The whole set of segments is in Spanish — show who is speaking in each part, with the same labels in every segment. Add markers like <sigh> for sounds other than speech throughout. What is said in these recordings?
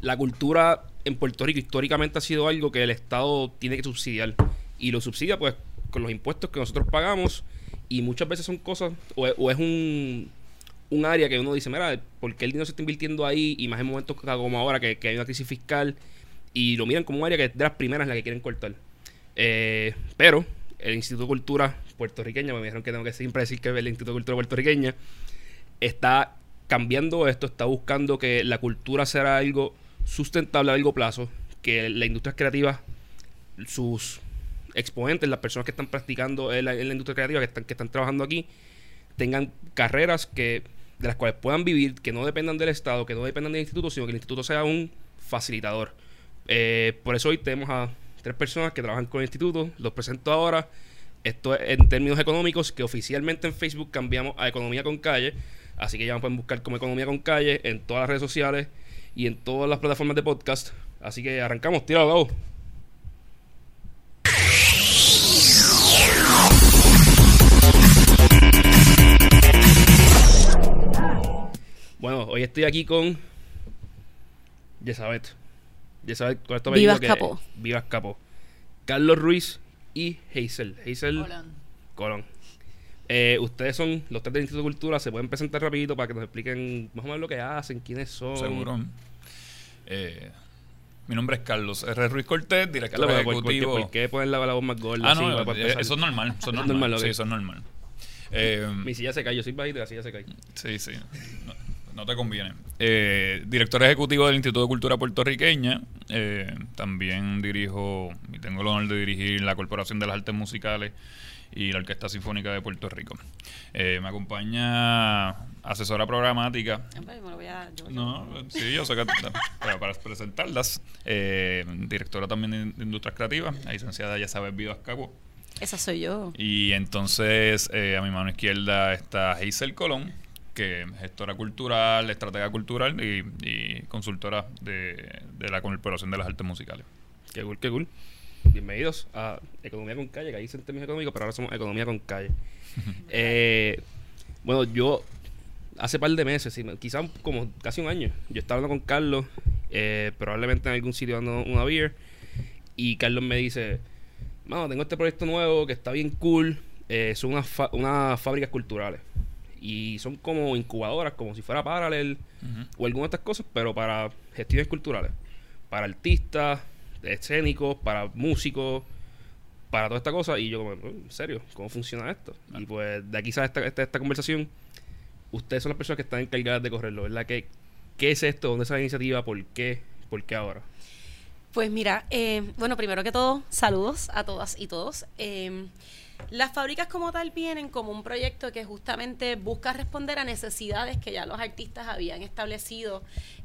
Speaker 1: la cultura en Puerto Rico históricamente ha sido algo que el Estado tiene que subsidiar. Y lo subsidia pues con los impuestos que nosotros pagamos y muchas veces son cosas, o, es un, un área que uno dice, mira, ¿por qué el dinero se está invirtiendo ahí? Y más en momentos como ahora que, hay una crisis fiscal y lo miran como un área que es de las primeras en la que quieren cortar. Eh, pero el Instituto de Cultura puertorriqueña, me dijeron que tengo que siempre decir que el Instituto de Cultura puertorriqueña está cambiando esto, está buscando que la cultura sea algo sustentable a largo plazo, que la industria creativa, sus exponentes, las personas que están practicando en la, industria creativa, que están, que están trabajando aquí, tengan carreras que de las cuales puedan vivir, que no dependan del Estado, que no dependan del instituto, sino que el instituto sea un facilitador. Eh, por eso hoy tenemos a tres personas que trabajan con el instituto, los presento ahora. Esto es en términos económicos, que oficialmente en Facebook cambiamos a Economía con Calle, así que ya pueden buscar como Economía con Calle en todas las redes sociales y en todas las plataformas de podcast. Así que arrancamos, tíralo, Bueno, hoy estoy aquí con Yesabet. Yesabet, ¿cuál es tu
Speaker 2: Vivas Capó.
Speaker 1: Vivas Capó. Carlos Ruiz y Hazel. Hazel Colón. Eh, ustedes son los tres del Instituto de Cultura. Se pueden presentar rapidito para que nos expliquen más o menos lo que hacen, quiénes son.
Speaker 3: Seguro. Eh, mi nombre es Carlos R. Ruiz Cortés, director ejecutivo.
Speaker 1: ¿por, qué, poner la, voz más gorda?
Speaker 3: Ah, no, eh, eso es normal. Eso es normal. Sí, eso es normal.
Speaker 1: Mi silla se cae, yo soy bajito la silla se cae.
Speaker 3: Sí, sí no te conviene. Eh, director ejecutivo del Instituto de Cultura Puertorriqueña. Eh, también dirijo y tengo el honor de dirigir la Corporación de las Artes Musicales y la Orquesta Sinfónica de Puerto Rico. Eh, me acompaña asesora programática. No, sí, yo sé que para, para presentarlas. directora también de Industrias Creativas, la licenciada ya sabes Vidas Cabo.
Speaker 2: Esa soy yo.
Speaker 3: Y entonces a mi mano izquierda está Hazel Colón, que gestora cultural, estratega cultural y, consultora de, la Corporación de las Artes Musicales.
Speaker 1: Qué cool, qué cool. Bienvenidos a Economía con Calle, que ahí dicen términos económicos, pero ahora somos Economía con Calle. <laughs> Eh, bueno, yo hace par de meses, quizás como casi un año, yo estaba hablando con Carlos, eh, probablemente en algún sitio dando una beer, y Carlos me dice, mano, tengo este proyecto nuevo que está bien cool, eh, son unas, unas fábricas culturales y son como incubadoras, como si fuera Paralel o alguna de estas cosas, pero para gestiones culturales, para artistas, escénicos, para músicos, para toda esta cosa. Y yo, como, en serio, ¿cómo funciona esto? Y pues de aquí sale esta, esta, esta, conversación. Ustedes son las personas que están encargadas de correrlo, ¿verdad? ¿Qué, qué es esto? ¿Dónde es la iniciativa? ¿Por qué? ¿Por qué ahora?
Speaker 2: Pues mira, eh, bueno, primero que todo, saludos a todas y todos. Eh, las fábricas como tal vienen como un proyecto que justamente busca responder a necesidades que ya los artistas habían establecido,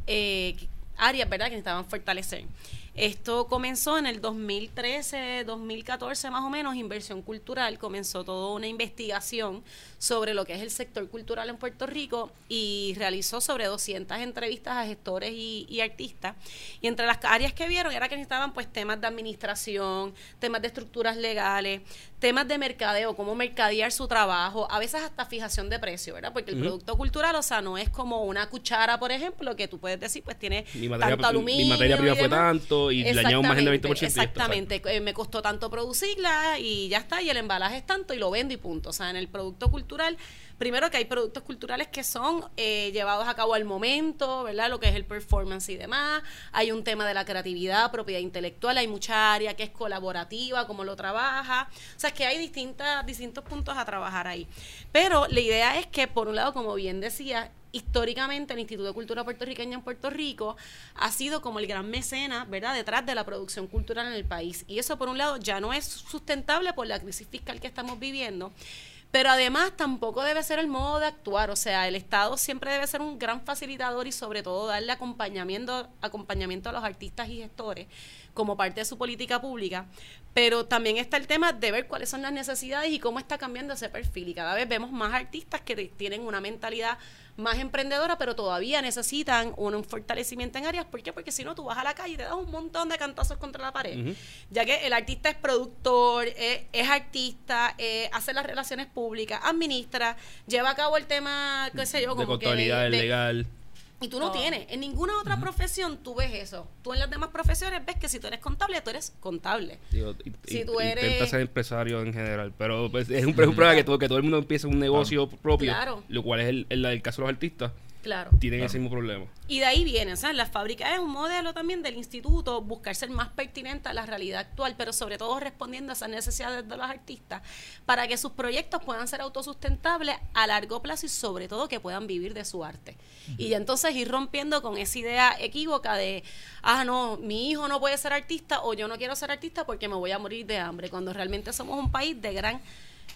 Speaker 2: eh, áreas, ¿verdad?, que necesitaban fortalecer. Esto comenzó en el 2013, 2014 más o menos, Inversión Cultural. Comenzó toda una investigación sobre lo que es el sector cultural en Puerto Rico y realizó sobre 200 entrevistas a gestores y, artistas. Y entre las áreas que vieron era que necesitaban pues temas de administración, temas de estructuras legales, temas de mercadeo, cómo mercadear su trabajo, a veces hasta fijación de precio, ¿verdad? Porque el producto cultural, o sea, no es como una cuchara, por ejemplo, que tú puedes decir, pues tiene tanto aluminio.
Speaker 1: Mi materia prima fue tanto y le añado más del
Speaker 2: 20%. Exactamente, eh, me costó tanto producirla y ya está, y el embalaje es tanto y lo vendo y punto. O sea, en el producto cultural, primero que hay productos culturales que son eh, llevados a cabo al momento, ¿verdad? Lo que es el performance y demás. Hay un tema de la creatividad, propiedad intelectual, hay mucha área que es colaborativa, cómo lo trabaja. O sea, que hay distintas, distintos puntos a trabajar ahí. Pero la idea es que, por un lado, como bien decía, históricamente el Instituto de Cultura Puertorriqueña en Puerto Rico ha sido como el gran mecena, ¿verdad?, detrás de la producción cultural en el país. Y eso, por un lado, ya no es sustentable por la crisis fiscal que estamos viviendo. Pero además tampoco debe ser el modo de actuar, o sea, el Estado siempre debe ser un gran facilitador y sobre todo darle acompañamiento, acompañamiento a los artistas y gestores como parte de su política pública, pero también está el tema de ver cuáles son las necesidades y cómo está cambiando ese perfil. Y cada vez vemos más artistas que tienen una mentalidad más emprendedora, pero todavía necesitan un, fortalecimiento en áreas. ¿Por qué? Porque si no, tú vas a la calle y te das un montón de cantazos contra la pared. Ya que el artista es productor, es, artista, hace las relaciones públicas, administra, lleva a cabo el tema, qué sé yo,
Speaker 1: como de contabilidad legal
Speaker 2: Y tú no
Speaker 4: Oh.
Speaker 2: tienes. En ninguna otra profesión tú ves eso. Tú en las demás profesiones ves que si tú eres contable, tú eres contable.
Speaker 1: Digo,
Speaker 2: Si tú eres-
Speaker 1: Intenta ser empresario en general, pero pues, es un, un problema que todo, que todo el mundo empieza un negocio propio,
Speaker 2: Claro.
Speaker 1: lo cual es el, el, el caso de los artistas,
Speaker 2: Claro.
Speaker 1: tienen ese mismo problema.
Speaker 2: Y de ahí viene, o sea, la fábrica es un modelo también del instituto, buscar ser más pertinente a la realidad actual, pero sobre todo respondiendo a esas necesidades de los artistas, para que sus proyectos puedan ser autosustentables a largo plazo y sobre todo que puedan vivir de su arte. Y ya entonces ir rompiendo con esa idea equívoca de, ah, no, mi hijo no puede ser artista o yo no quiero ser artista porque me voy a morir de hambre, cuando realmente somos un país de gran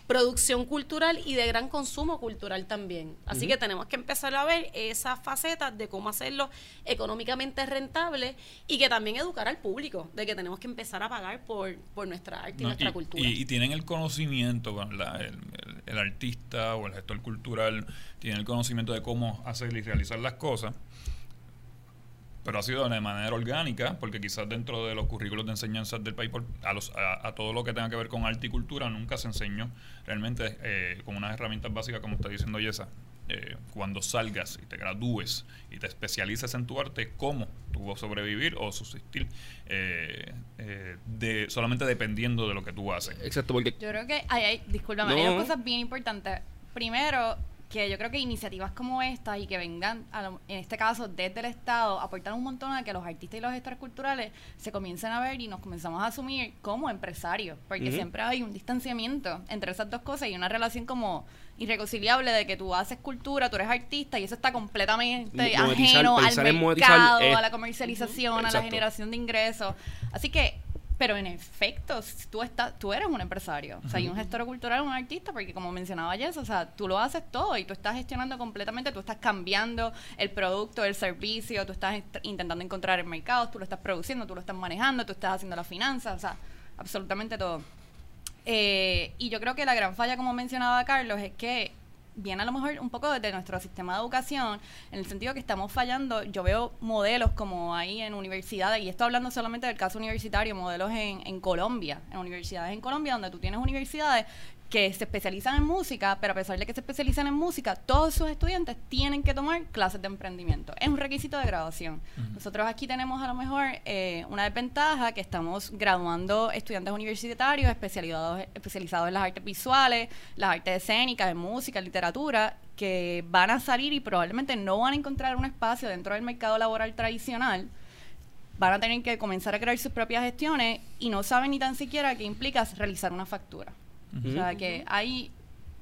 Speaker 2: producción cultural y de gran consumo cultural también. Así que tenemos que empezar a ver esas facetas de cómo hacerlo económicamente rentable y que también educar al público de que tenemos que empezar a pagar por, por nuestra arte y
Speaker 3: No,
Speaker 2: nuestra
Speaker 3: y,
Speaker 2: cultura.
Speaker 3: y- y tienen el conocimiento, ¿verdad? El, el- el artista o el gestor cultural tiene el conocimiento de cómo hacer y realizar las cosas, pero ha sido de manera orgánica, porque quizás dentro de los currículos de enseñanzas del país, por- a, los, a, a todo lo que tenga que ver con arte y cultura, nunca se enseñó realmente eh, con unas herramientas básicas, como está diciendo Yesa. eh, cuando salgas y te gradúes y te especialices en tu arte, cómo tú vas a sobrevivir o subsistir eh, eh, de, solamente dependiendo de lo que tú haces.
Speaker 1: Exacto, porque
Speaker 4: Yo creo que hay, hay discúlpame, hay dos cosas bien importantes. Primero, que yo creo que iniciativas como esta y que vengan, a lo- en este caso, desde el Estado, aportan un montón a que los artistas y los gestores culturales se comiencen a ver y nos comenzamos a asumir como empresarios, porque siempre hay un distanciamiento entre esas dos cosas y una relación como irreconciliable de que tú haces cultura, tú eres artista y eso está completamente ajeno al mercado,
Speaker 1: es-
Speaker 4: a la comercialización, a la generación de ingresos. Así que, pero en efecto, tú estás, tú eres un empresario, o sea, y un gestor cultural, un artista, porque como mencionaba Jess, o sea, tú lo haces todo y tú estás gestionando completamente, tú estás cambiando el producto, el servicio, tú estás est- intentando encontrar el mercado, tú lo estás produciendo, tú lo estás manejando, tú estás haciendo la finanza, o sea, absolutamente todo. Eh, y yo creo que la gran falla, como mencionaba Carlos, es que viene a lo mejor un poco desde nuestro sistema de educación, en el sentido que estamos fallando. Yo veo modelos como ahí en universidades, y esto hablando solamente del caso universitario, modelos en, en Colombia, en universidades en Colombia, donde tú tienes universidades que se especializan en música, pero a pesar de que se especializan en música, todos sus estudiantes tienen que tomar clases de emprendimiento. Es un requisito de graduación. Nosotros aquí tenemos a lo mejor eh, una desventaja que estamos graduando estudiantes universitarios especializados, especializados en las artes visuales, las artes escénicas, en música, en literatura, que van a salir y probablemente no van a encontrar un espacio dentro del mercado laboral tradicional van a tener que comenzar a crear sus propias gestiones y no saben ni tan siquiera qué implica realizar una factura. O sea, que hay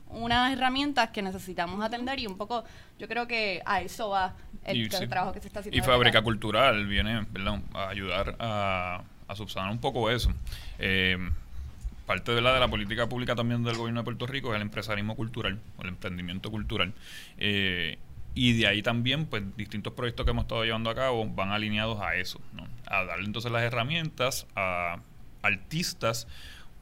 Speaker 4: unas herramientas que necesitamos atender y un poco, yo creo que a eso va el,
Speaker 3: Y, sí.
Speaker 4: trabajo que se está haciendo.
Speaker 3: Y. Fábrica Cultural viene ¿verdad? a ayudar a, a subsanar un poco eso. Eh, parte de la, de la política pública también del gobierno de Puerto Rico es el empresarismo cultural, o el emprendimiento cultural. Eh, y de ahí también, pues, distintos proyectos que hemos estado llevando a cabo van alineados a eso, ¿no? A darle entonces las herramientas a artistas,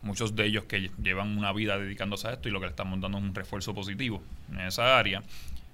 Speaker 3: muchos de ellos que llevan una vida dedicándose a esto y lo que le estamos dando es un refuerzo positivo en esa área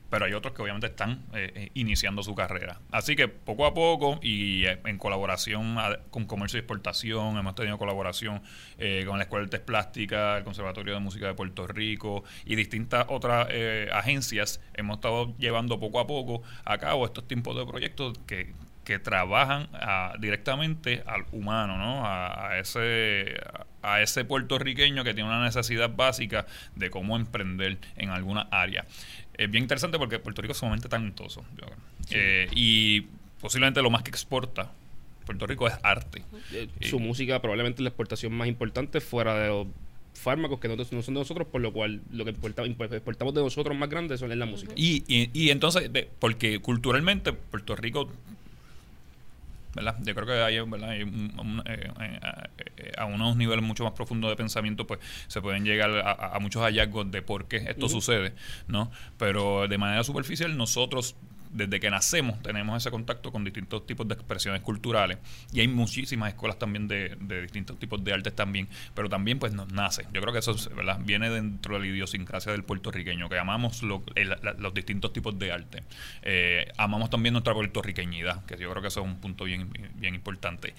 Speaker 3: pero hay otros que obviamente están eh, eh, iniciando su carrera. Así que poco a poco y eh, en colaboración a- con Comercio y Exportación, hemos tenido colaboración eh, con la Escuela de Artes Plásticas, el Conservatorio de Música de Puerto Rico y distintas otras eh, agencias, hemos estado llevando poco a poco a cabo estos tipos de proyectos que, que trabajan ah, directamente al humano, ¿no? A, a ese a ese puertorriqueño que tiene una necesidad básica de cómo emprender en alguna área. Es bien interesante porque Puerto Rico es sumamente talentoso. Eh, y posiblemente lo más que exporta Puerto Rico es arte.
Speaker 1: eh, su música probablemente es la exportación más importante fuera de los fármacos que no, no son de nosotros, por lo cual lo que exportamos de nosotros más grande son es la música.
Speaker 3: Y, y, y entonces, porque culturalmente Puerto Rico, ¿verdad? Yo creo que hay, ¿verdad? Hay un- un- eh, eh, eh, a unos niveles mucho más profundos de pensamiento, pues se pueden llegar a, muchos hallazgos de por qué esto sucede, ¿no? Pero de manera superficial, nosotros desde que nacemos tenemos ese contacto con distintos tipos de expresiones culturales y hay muchísimas escuelas también de, de distintos tipos de artes también, pero también pues nos nace. Yo creo que eso es, ¿verdad? viene dentro de la idiosincrasia del puertorriqueño, que amamos los distintos tipos de arte. Eh, amamos también nuestra puertorriqueñidad, que yo creo que eso es un punto bien, bien importante.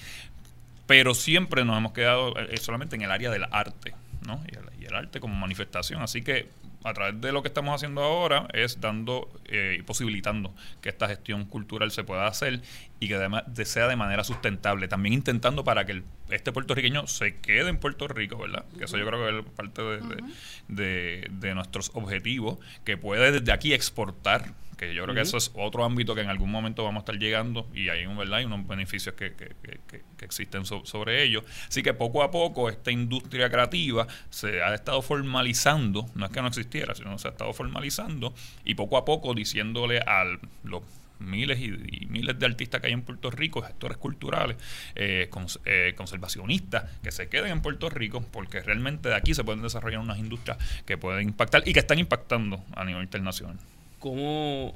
Speaker 3: Pero siempre nos hemos quedado eh, solamente en el área del arte, ¿no? Y el, y el arte como manifestación. Así que a través de lo que estamos haciendo ahora es dando eh, y posibilitando que esta gestión cultural se pueda hacer y que además de- sea de manera sustentable. También intentando para que el- este puertorriqueño se quede en Puerto Rico, ¿verdad? Que eso yo creo que es parte de, de- de- de nuestros objetivos, que puede desde aquí exportar, que yo creo que eso es otro ámbito que en algún momento vamos a estar llegando y hay, un, ¿verdad? hay unos beneficios que, que- que- que- que existen so- sobre ello. Así que poco a poco esta industria creativa se ha estado formalizando, no es que no existiera, sino se ha estado formalizando y poco a poco diciéndole a los miles y, y miles de artistas que hay en Puerto Rico, gestores culturales, eh, cons- eh, conservacionistas, que se queden en Puerto Rico, porque realmente de aquí se pueden desarrollar unas industrias que pueden impactar y que están impactando a nivel internacional.
Speaker 1: ¿Cómo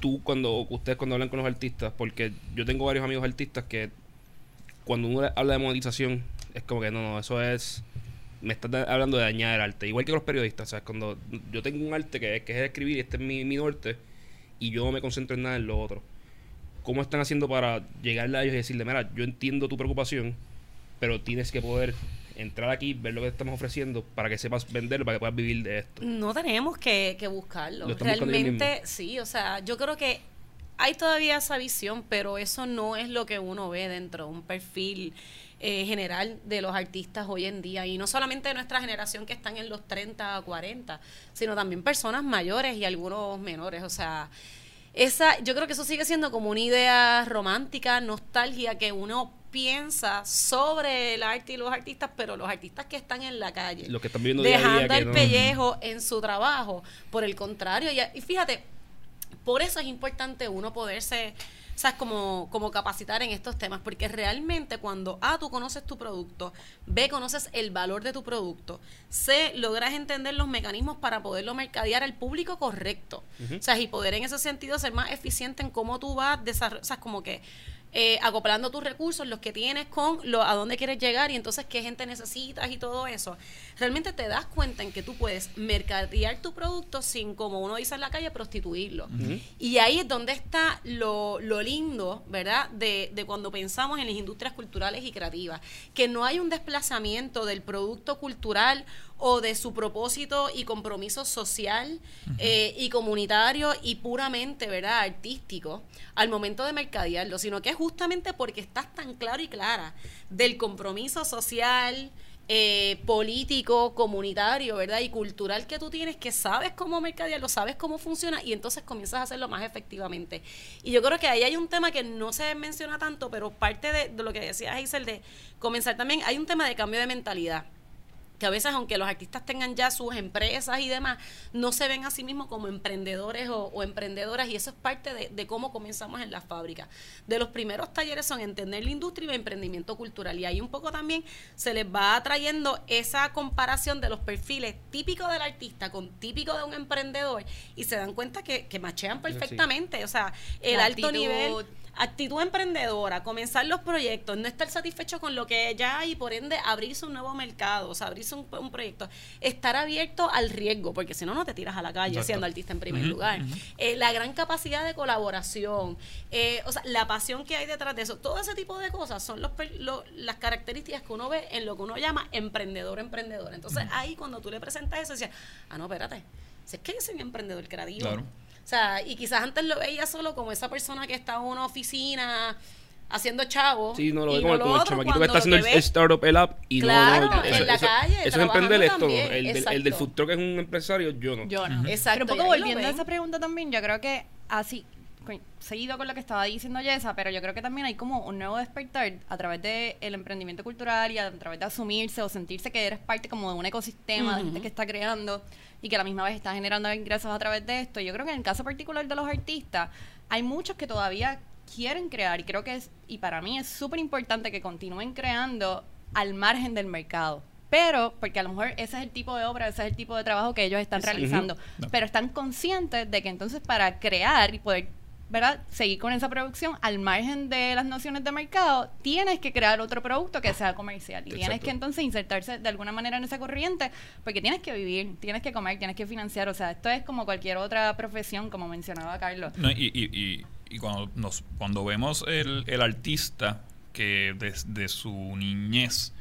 Speaker 1: tú cuando ustedes cuando hablan con los artistas, porque yo tengo varios amigos artistas que cuando uno habla de monetización es como que no, no, eso es me estás hablando de dañar el arte, igual que los periodistas, ¿sabes? Cuando yo tengo un arte que, que es escribir y este es mi, mi norte y yo no me concentro en nada en lo otro. ¿Cómo están haciendo para llegarle a ellos y decirle, mira, yo entiendo tu preocupación, pero tienes que poder entrar aquí, ver lo que estamos ofreciendo para que sepas vender, para que puedas vivir de esto?
Speaker 2: No tenemos que, que buscarlo. Realmente, sí, o sea, yo creo que hay todavía esa visión, pero eso no es lo que uno ve dentro de un perfil eh, general de los artistas hoy en día. Y no solamente de nuestra generación que están en los 30 a 40, sino también personas mayores y algunos menores. O sea, esa, yo creo que eso sigue siendo como una idea romántica, nostalgia, que uno piensa sobre el arte y los artistas, pero los artistas que están en la calle,
Speaker 1: Los que están viviendo día a día
Speaker 2: dejando
Speaker 1: que
Speaker 2: el
Speaker 1: no-
Speaker 2: pellejo en su trabajo, por el contrario, y, y fíjate, por eso es importante uno poderse, ¿sabes? Como, como capacitar en estos temas, porque realmente cuando A, tú conoces tu producto, B, conoces el valor de tu producto, C, logras entender los mecanismos para poderlo mercadear al público correcto, o sea, y poder en ese sentido ser más eficiente en cómo tú vas desarrollando, o sea, como que eh, acoplando tus recursos, los que tienes con lo, a dónde quieres llegar y entonces qué gente necesitas y todo eso, realmente te das cuenta en que tú puedes mercadear tu producto sin, como uno dice en la calle, prostituirlo. Y ahí es donde está lo, lo lindo, ¿verdad? De, de cuando pensamos en las industrias culturales y creativas, que no hay un desplazamiento del producto cultural o de su propósito y compromiso social eh, y comunitario y puramente, ¿verdad?, artístico al momento de mercadearlo, sino que es justamente porque estás tan claro y clara del compromiso social, eh, político, comunitario, ¿verdad? Y cultural que tú tienes, que sabes cómo mercadearlo, sabes cómo funciona y entonces comienzas a hacerlo más efectivamente. Y yo creo que ahí hay un tema que no se menciona tanto, pero parte de, de lo que decía Hazel de comenzar también, hay un tema de cambio de mentalidad que a veces aunque los artistas tengan ya sus empresas y demás, no se ven a sí mismos como emprendedores o, o emprendedoras y eso es parte de, de cómo comenzamos en la fábrica. De los primeros talleres son entender la industria y el emprendimiento cultural y ahí un poco también se les va trayendo esa comparación de los perfiles típicos del artista con típico de un emprendedor y se dan cuenta que, que machean perfectamente, o sea, el
Speaker 4: La
Speaker 2: alto
Speaker 4: actitud.
Speaker 2: nivel actitud emprendedora, comenzar los proyectos, no estar satisfecho con lo que ya hay y por ende abrirse un nuevo mercado, o sea, abrirse un, un proyecto, estar abierto al riesgo, porque si no, no te tiras a la calle
Speaker 3: Exacto.
Speaker 2: siendo artista en primer lugar. Eh, la gran capacidad de colaboración, eh, o sea, la pasión que hay detrás de eso, todo ese tipo de cosas son los, lo- las características que uno ve en lo que uno llama emprendedor, emprendedor. Entonces ahí cuando tú le presentas eso, decías, ah, no, espérate, si es que yo soy un emprendedor creativo.
Speaker 3: Claro.
Speaker 2: O sea, y quizás antes lo veía solo como esa persona que está en una oficina haciendo chavo.
Speaker 1: Sí, no lo ve como, el- como el chamaquito que está haciendo el,
Speaker 2: que
Speaker 1: startup, el app, y
Speaker 2: Claro,
Speaker 1: no, no,
Speaker 2: en
Speaker 1: eso,
Speaker 2: la
Speaker 1: eso-
Speaker 2: calle,
Speaker 1: eso es emprender esto, el, del, el
Speaker 2: exacto.
Speaker 1: del food truck es un empresario, yo no.
Speaker 4: Yo no.
Speaker 2: Exacto,
Speaker 4: Pero un poco volviendo a esa pregunta también, yo creo que así, seguido con lo que estaba diciendo Yesa, pero yo creo que también hay como un nuevo despertar a través del emprendimiento cultural y a través de asumirse o sentirse que eres parte como de un ecosistema de gente que está creando y que a la misma vez está generando ingresos a través de esto. Yo creo que en el caso particular de los artistas, hay muchos que todavía quieren crear y creo que es, y para mí es súper importante que continúen creando al margen del mercado. Pero, porque a lo mejor ese es el tipo de obra, ese es el tipo de trabajo que ellos están realizando.
Speaker 3: No.
Speaker 4: Pero están conscientes de que entonces para crear y poder, ¿verdad? Seguir con esa producción al margen de las nociones de mercado, tienes que crear otro producto que sea comercial. Y tienes que entonces insertarse de alguna manera en esa corriente, porque tienes que vivir, tienes que comer, tienes que financiar. O sea, esto es como cualquier otra profesión, como mencionaba Carlos.
Speaker 3: No, y, y, y, y cuando, nos, cuando vemos el, el artista que desde su niñez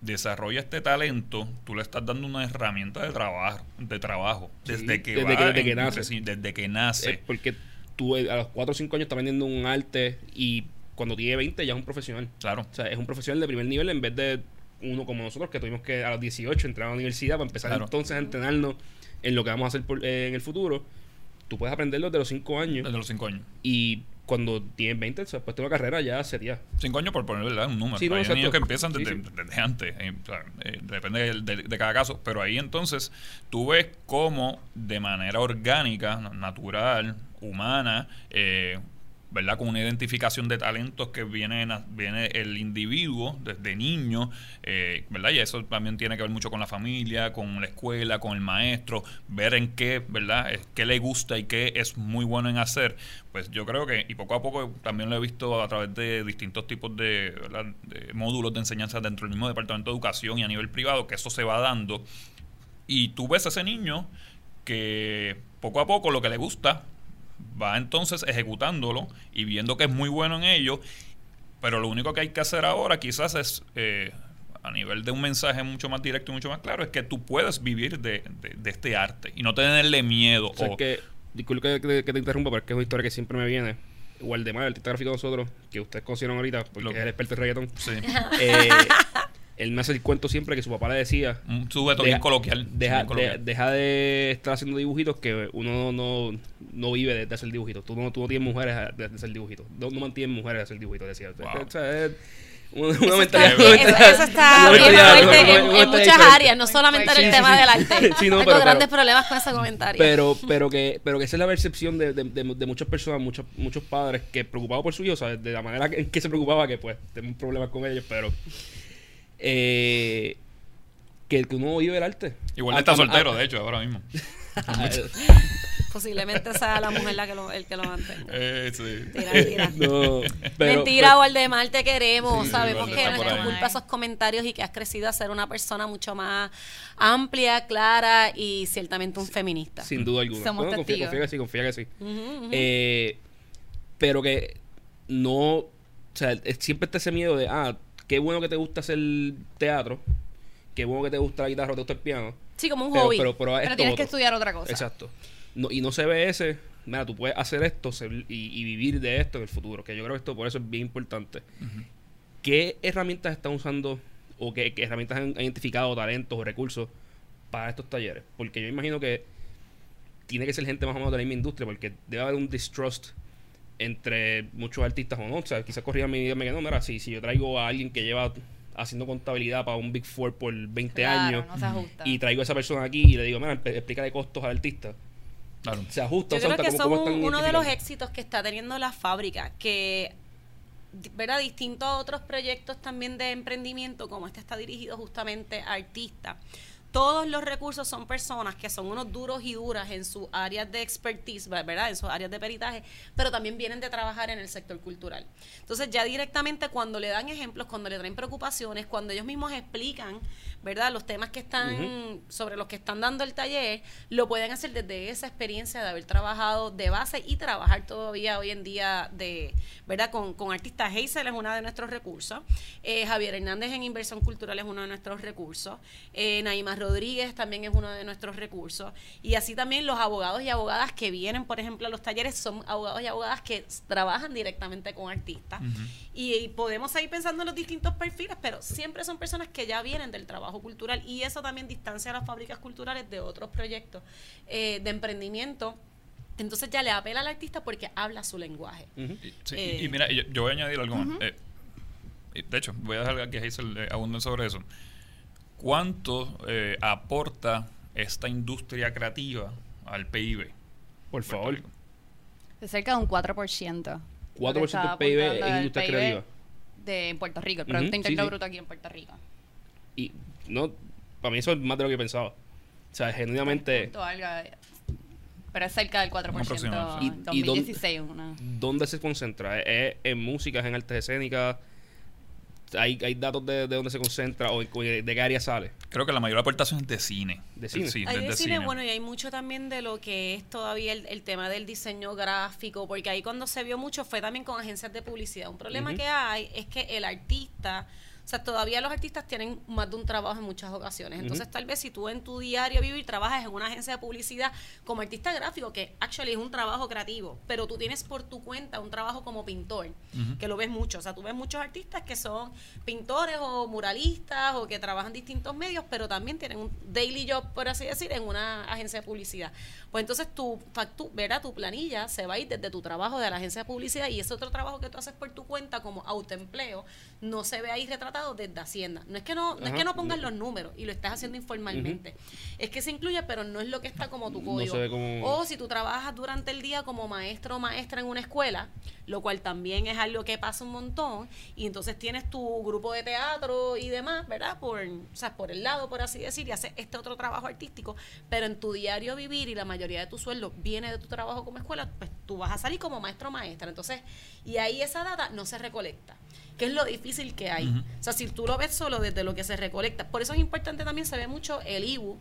Speaker 3: desarrolla este talento, tú le estás dando una herramienta de trabajo, de trabajo
Speaker 1: Sí,
Speaker 3: desde que
Speaker 1: desde
Speaker 3: va
Speaker 1: que- desde que nace.
Speaker 3: desde que nace.
Speaker 1: Eh, porque tú a los 4 o 5 años estás vendiendo un arte y cuando tiene 20 ya es un profesional.
Speaker 3: claro.
Speaker 1: O sea, es un profesional de primer nivel en vez de uno como nosotros que tuvimos que a los 18 entrar a la universidad para empezar
Speaker 3: Claro.
Speaker 1: entonces a entrenarnos en lo que vamos a hacer por- eh, en el futuro. Tú puedes aprenderlo desde los 5 años
Speaker 3: Desde los cinco años.
Speaker 1: y cuando tienes 20, o sea, después de una carrera ya sería.
Speaker 3: Cinco años por poner ¿verdad? un número.
Speaker 1: Sí, no,
Speaker 3: hay niños que empiezan desde,
Speaker 1: sí.
Speaker 3: desde antes. eh, eh, depende de, de- de cada caso. Pero ahí entonces tú ves cómo de manera orgánica, na- natural, humana, eh, ¿verdad? Con una identificación de talentos que viene, el individuo desde niño, eh, ¿verdad? Y eso también tiene que ver mucho con la familia, con la escuela, con el maestro, ver en qué, ¿verdad? Qué le gusta y qué es muy bueno en hacer. Pues yo creo que, y poco a poco también lo he visto a través de distintos tipos de, de módulos de enseñanza dentro del mismo departamento de educación y a nivel privado, que eso se va dando. Y tú ves a ese niño que poco a poco lo que le gusta va entonces ejecutándolo y viendo que es muy bueno en ello, pero lo único que hay que hacer ahora quizás es, eh, a nivel de un mensaje mucho más directo y mucho más claro, es que tú puedes vivir de, de- de este arte y no tenerle miedo.
Speaker 1: O sea,
Speaker 3: o-
Speaker 1: que, disculpe que te interrumpa, pero es que es una historia que siempre me viene. Waldemar, el artista gráfico de nosotros, que ustedes conocieron ahorita, porque
Speaker 3: Lo-
Speaker 1: es el experto en reggaetón.
Speaker 3: sí,
Speaker 1: eh, él me hace el cuento siempre que su papá le decía
Speaker 3: un sujeto bien coloquial.
Speaker 1: Deja, de- deja de estar haciendo dibujitos que uno no, no vive de, de hacer dibujitos. Tú no, tú no tienes mujeres de, de hacer dibujitos. No, no mantienes mujeres de hacer dibujitos, decía.
Speaker 3: Wow.
Speaker 1: O sea, es una, mentalidad-
Speaker 2: eso, está bien fuerte en, muchas áreas, no solamente en el
Speaker 1: sí,
Speaker 2: tema
Speaker 1: sí.
Speaker 2: del arte. <laughs>
Speaker 1: Sí, no,
Speaker 2: Tengo
Speaker 1: pero-
Speaker 2: grandes
Speaker 1: pero-
Speaker 2: problemas con ese comentario.
Speaker 1: Pero, pero que, pero que esa es la percepción de, de, de- de muchas personas, muchos, muchos padres que preocupados por su hijo, ¿sabes? De la manera en que se preocupaba, que pues tenemos problemas con ellos, pero eh, que, que uno vive el arte.
Speaker 3: Igual
Speaker 1: Ah,
Speaker 3: está
Speaker 1: ah,
Speaker 3: soltero,
Speaker 1: ah,
Speaker 3: de hecho, ahora mismo. <laughs>
Speaker 2: Posiblemente sea la mujer la que lo, el que lo mantenga.
Speaker 3: Eh, sí.
Speaker 2: Mentira, mentira. <laughs>
Speaker 1: no, pero-
Speaker 2: Mentira, Waldemar, te queremos.
Speaker 3: Sí,
Speaker 2: Sabemos que no es culpa esos comentarios y que has crecido a ser una persona mucho más amplia, clara y ciertamente un feminista.
Speaker 1: Sin duda alguna.
Speaker 4: Somos
Speaker 1: confía, que sí, confía que sí. Eh, pero que no. O sea, es- siempre está ese miedo de, ah, qué bueno que te gusta hacer teatro, qué bueno que te gusta la guitarra te gusta el piano.
Speaker 2: sí, como un
Speaker 1: Pero,
Speaker 2: hobby.
Speaker 1: pero, pero,
Speaker 4: tienes que estudiar otra cosa.
Speaker 1: Exacto. No, y no se ve ese, mira, tú puedes hacer esto ser- y, y vivir de esto en el futuro, que yo creo que esto por eso es bien importante. ¿Qué herramientas están usando o qué, qué herramientas han, han identificado, talentos o recursos para estos talleres? Porque yo imagino que tiene que ser gente más o menos de la misma industria, porque debe haber un distrust entre muchos artistas o no. O sea, quizás corrían mi me que no, mira, si, si yo traigo a alguien que lleva haciendo contabilidad para un Big Four por 20
Speaker 4: Claro,
Speaker 1: años
Speaker 4: no
Speaker 1: y traigo a esa persona aquí y le digo, mira, exp- explícale costos al artista.
Speaker 3: Claro.
Speaker 1: Se ajusta,
Speaker 2: Yo
Speaker 1: o sea,
Speaker 2: creo que
Speaker 1: ¿cómo-
Speaker 2: son un- uno de los éxitos que está teniendo la fábrica, que, ¿verdad? Distinto a otros proyectos también de emprendimiento, como este está dirigido justamente a artistas. Todos los recursos son personas que son unos duros y duras en sus áreas de expertise, ¿verdad? En sus áreas de peritaje, pero también vienen de trabajar en el sector cultural. Entonces, ya directamente cuando le dan ejemplos, cuando le traen preocupaciones, cuando ellos mismos explican, ¿verdad? Los temas que están, sobre los que están dando el taller, lo pueden hacer desde esa experiencia de haber trabajado de base y trabajar todavía hoy en día de, ¿verdad? Con, con artistas. Hazel es uno de nuestros recursos. Eh, Javier Hernández en Inversión Cultural es uno de nuestros recursos. Eh, Naima Rodríguez también es uno de nuestros recursos. Y así también los abogados y abogadas que vienen, por ejemplo, a los talleres son abogados y abogadas que trabajan directamente con artistas. y, y podemos seguir pensando en los distintos perfiles, pero siempre son personas que ya vienen del trabajo cultural y eso también distancia a las fábricas culturales de otros proyectos eh, de emprendimiento. Entonces ya le apela al artista porque habla su lenguaje.
Speaker 3: Y, sí,
Speaker 2: Eh,
Speaker 3: y- y mira, yo, yo voy a añadir algo más. Eh, de hecho, voy a dejar que Hazel eh, abunde sobre eso. ¿Cuánto eh, aporta esta industria creativa al PIB?
Speaker 1: Por favor.
Speaker 3: Rico?
Speaker 4: De cerca de un 4%.
Speaker 1: 4%
Speaker 4: Lo que está
Speaker 1: del PIB
Speaker 4: el
Speaker 1: industria
Speaker 4: PIB
Speaker 1: creativa.
Speaker 4: De Puerto Rico, el Producto
Speaker 1: sí,
Speaker 4: Interno
Speaker 1: sí.
Speaker 4: Bruto aquí en Puerto Rico.
Speaker 1: Y no, para mí eso es más de lo que pensaba. O sea, genuinamente,
Speaker 4: pero es cerca del 4%
Speaker 3: aproximado,
Speaker 1: sí.
Speaker 4: en
Speaker 1: ¿Y- y dónde-
Speaker 4: 2016. Una.
Speaker 1: ¿dónde se concentra? ¿Es en música, es en artes escénicas? ¿Hay, hay datos de, de dónde se concentra o de, de qué área sale?
Speaker 3: Creo que la mayor aportación es de cine.
Speaker 1: ¿De cine?
Speaker 3: Sí,
Speaker 2: Hay de cine,
Speaker 3: cine.
Speaker 2: bueno, y hay mucho también de lo que es todavía el, el tema del diseño gráfico, porque ahí cuando se vio mucho fue también con agencias de publicidad. Un problema que hay es que el artista O sea, todavía los artistas tienen más de un trabajo en muchas ocasiones. Entonces, tal vez si tú en tu diario vivir trabajas en una agencia de publicidad como artista gráfico, que actually es un trabajo creativo, pero tú tienes por tu cuenta un trabajo como pintor, que lo ves mucho. O sea, tú ves muchos artistas que son pintores o muralistas o que trabajan en distintos medios, pero también tienen un daily job, por así decir, en una agencia de publicidad. Pues entonces tu factu verá tu planilla se va a ir desde tu trabajo de la agencia de publicidad y ese otro trabajo que tú haces por tu cuenta como autoempleo no se ve ahí retratado desde Hacienda. No es que no, no es que no pongas los números y lo estás haciendo informalmente. Es que se incluye, pero no es lo que está como tu código. O si tú trabajas durante el día como maestro o maestra en una escuela, lo cual también es algo que pasa un montón, y entonces tienes tu grupo de teatro y demás, ¿verdad? Por, o sea, por el lado, por así decir, y haces este otro trabajo artístico, pero en tu diario vivir y la mayoría de tu sueldo viene de tu trabajo como escuela, pues tú vas a salir como maestro o maestra. Entonces, y ahí esa data no se recolecta que es lo difícil que hay. O sea, si tú lo ves solo desde lo que se recolecta. Por eso es importante también, se ve mucho el IBU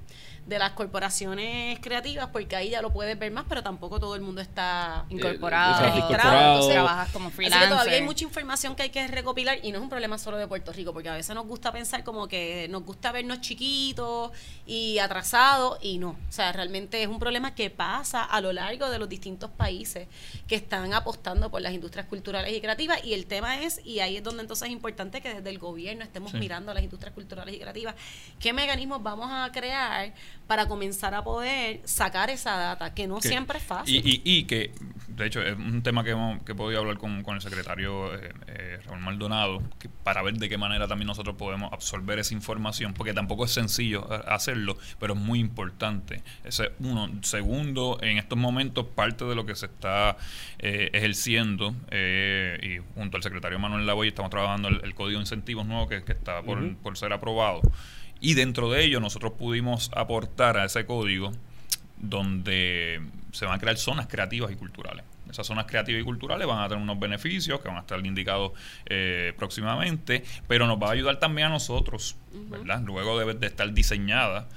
Speaker 2: de las corporaciones creativas, porque ahí ya lo puedes ver más, pero tampoco todo el mundo está
Speaker 4: incorporado,
Speaker 2: eh, registrado.
Speaker 4: trabajas como freelancer.
Speaker 2: Así que todavía hay mucha información que hay que recopilar y no es un problema solo de Puerto Rico, porque a veces nos gusta pensar como que nos gusta vernos chiquitos y atrasados y no. O sea, realmente es un problema que pasa a lo largo de los distintos países que están apostando por las industrias culturales y creativas y el tema es, y ahí es donde entonces es importante que desde el gobierno estemos mirando a las industrias culturales y creativas, qué mecanismos vamos a crear para comenzar a poder sacar esa data, que no siempre es fácil.
Speaker 3: Y, y, que, de hecho, es un tema que, hemos, que he podido hablar con, con el secretario eh, eh, Raúl Maldonado, que para ver de qué manera también nosotros podemos absorber esa información, porque tampoco es sencillo eh, hacerlo, pero es muy importante. Ese uno. Segundo, en estos momentos, parte de lo que se está ejerciendo, y junto al secretario Manuel Lavoy, estamos trabajando el, código de incentivos nuevo que, que está por, por ser aprobado. Y dentro de ello nosotros pudimos aportar a ese código donde se van a crear zonas creativas y culturales. Esas zonas creativas y culturales van a tener unos beneficios que van a estar indicados eh, próximamente, pero nos va a ayudar también a nosotros, ¿verdad? Luego de, de estar diseñada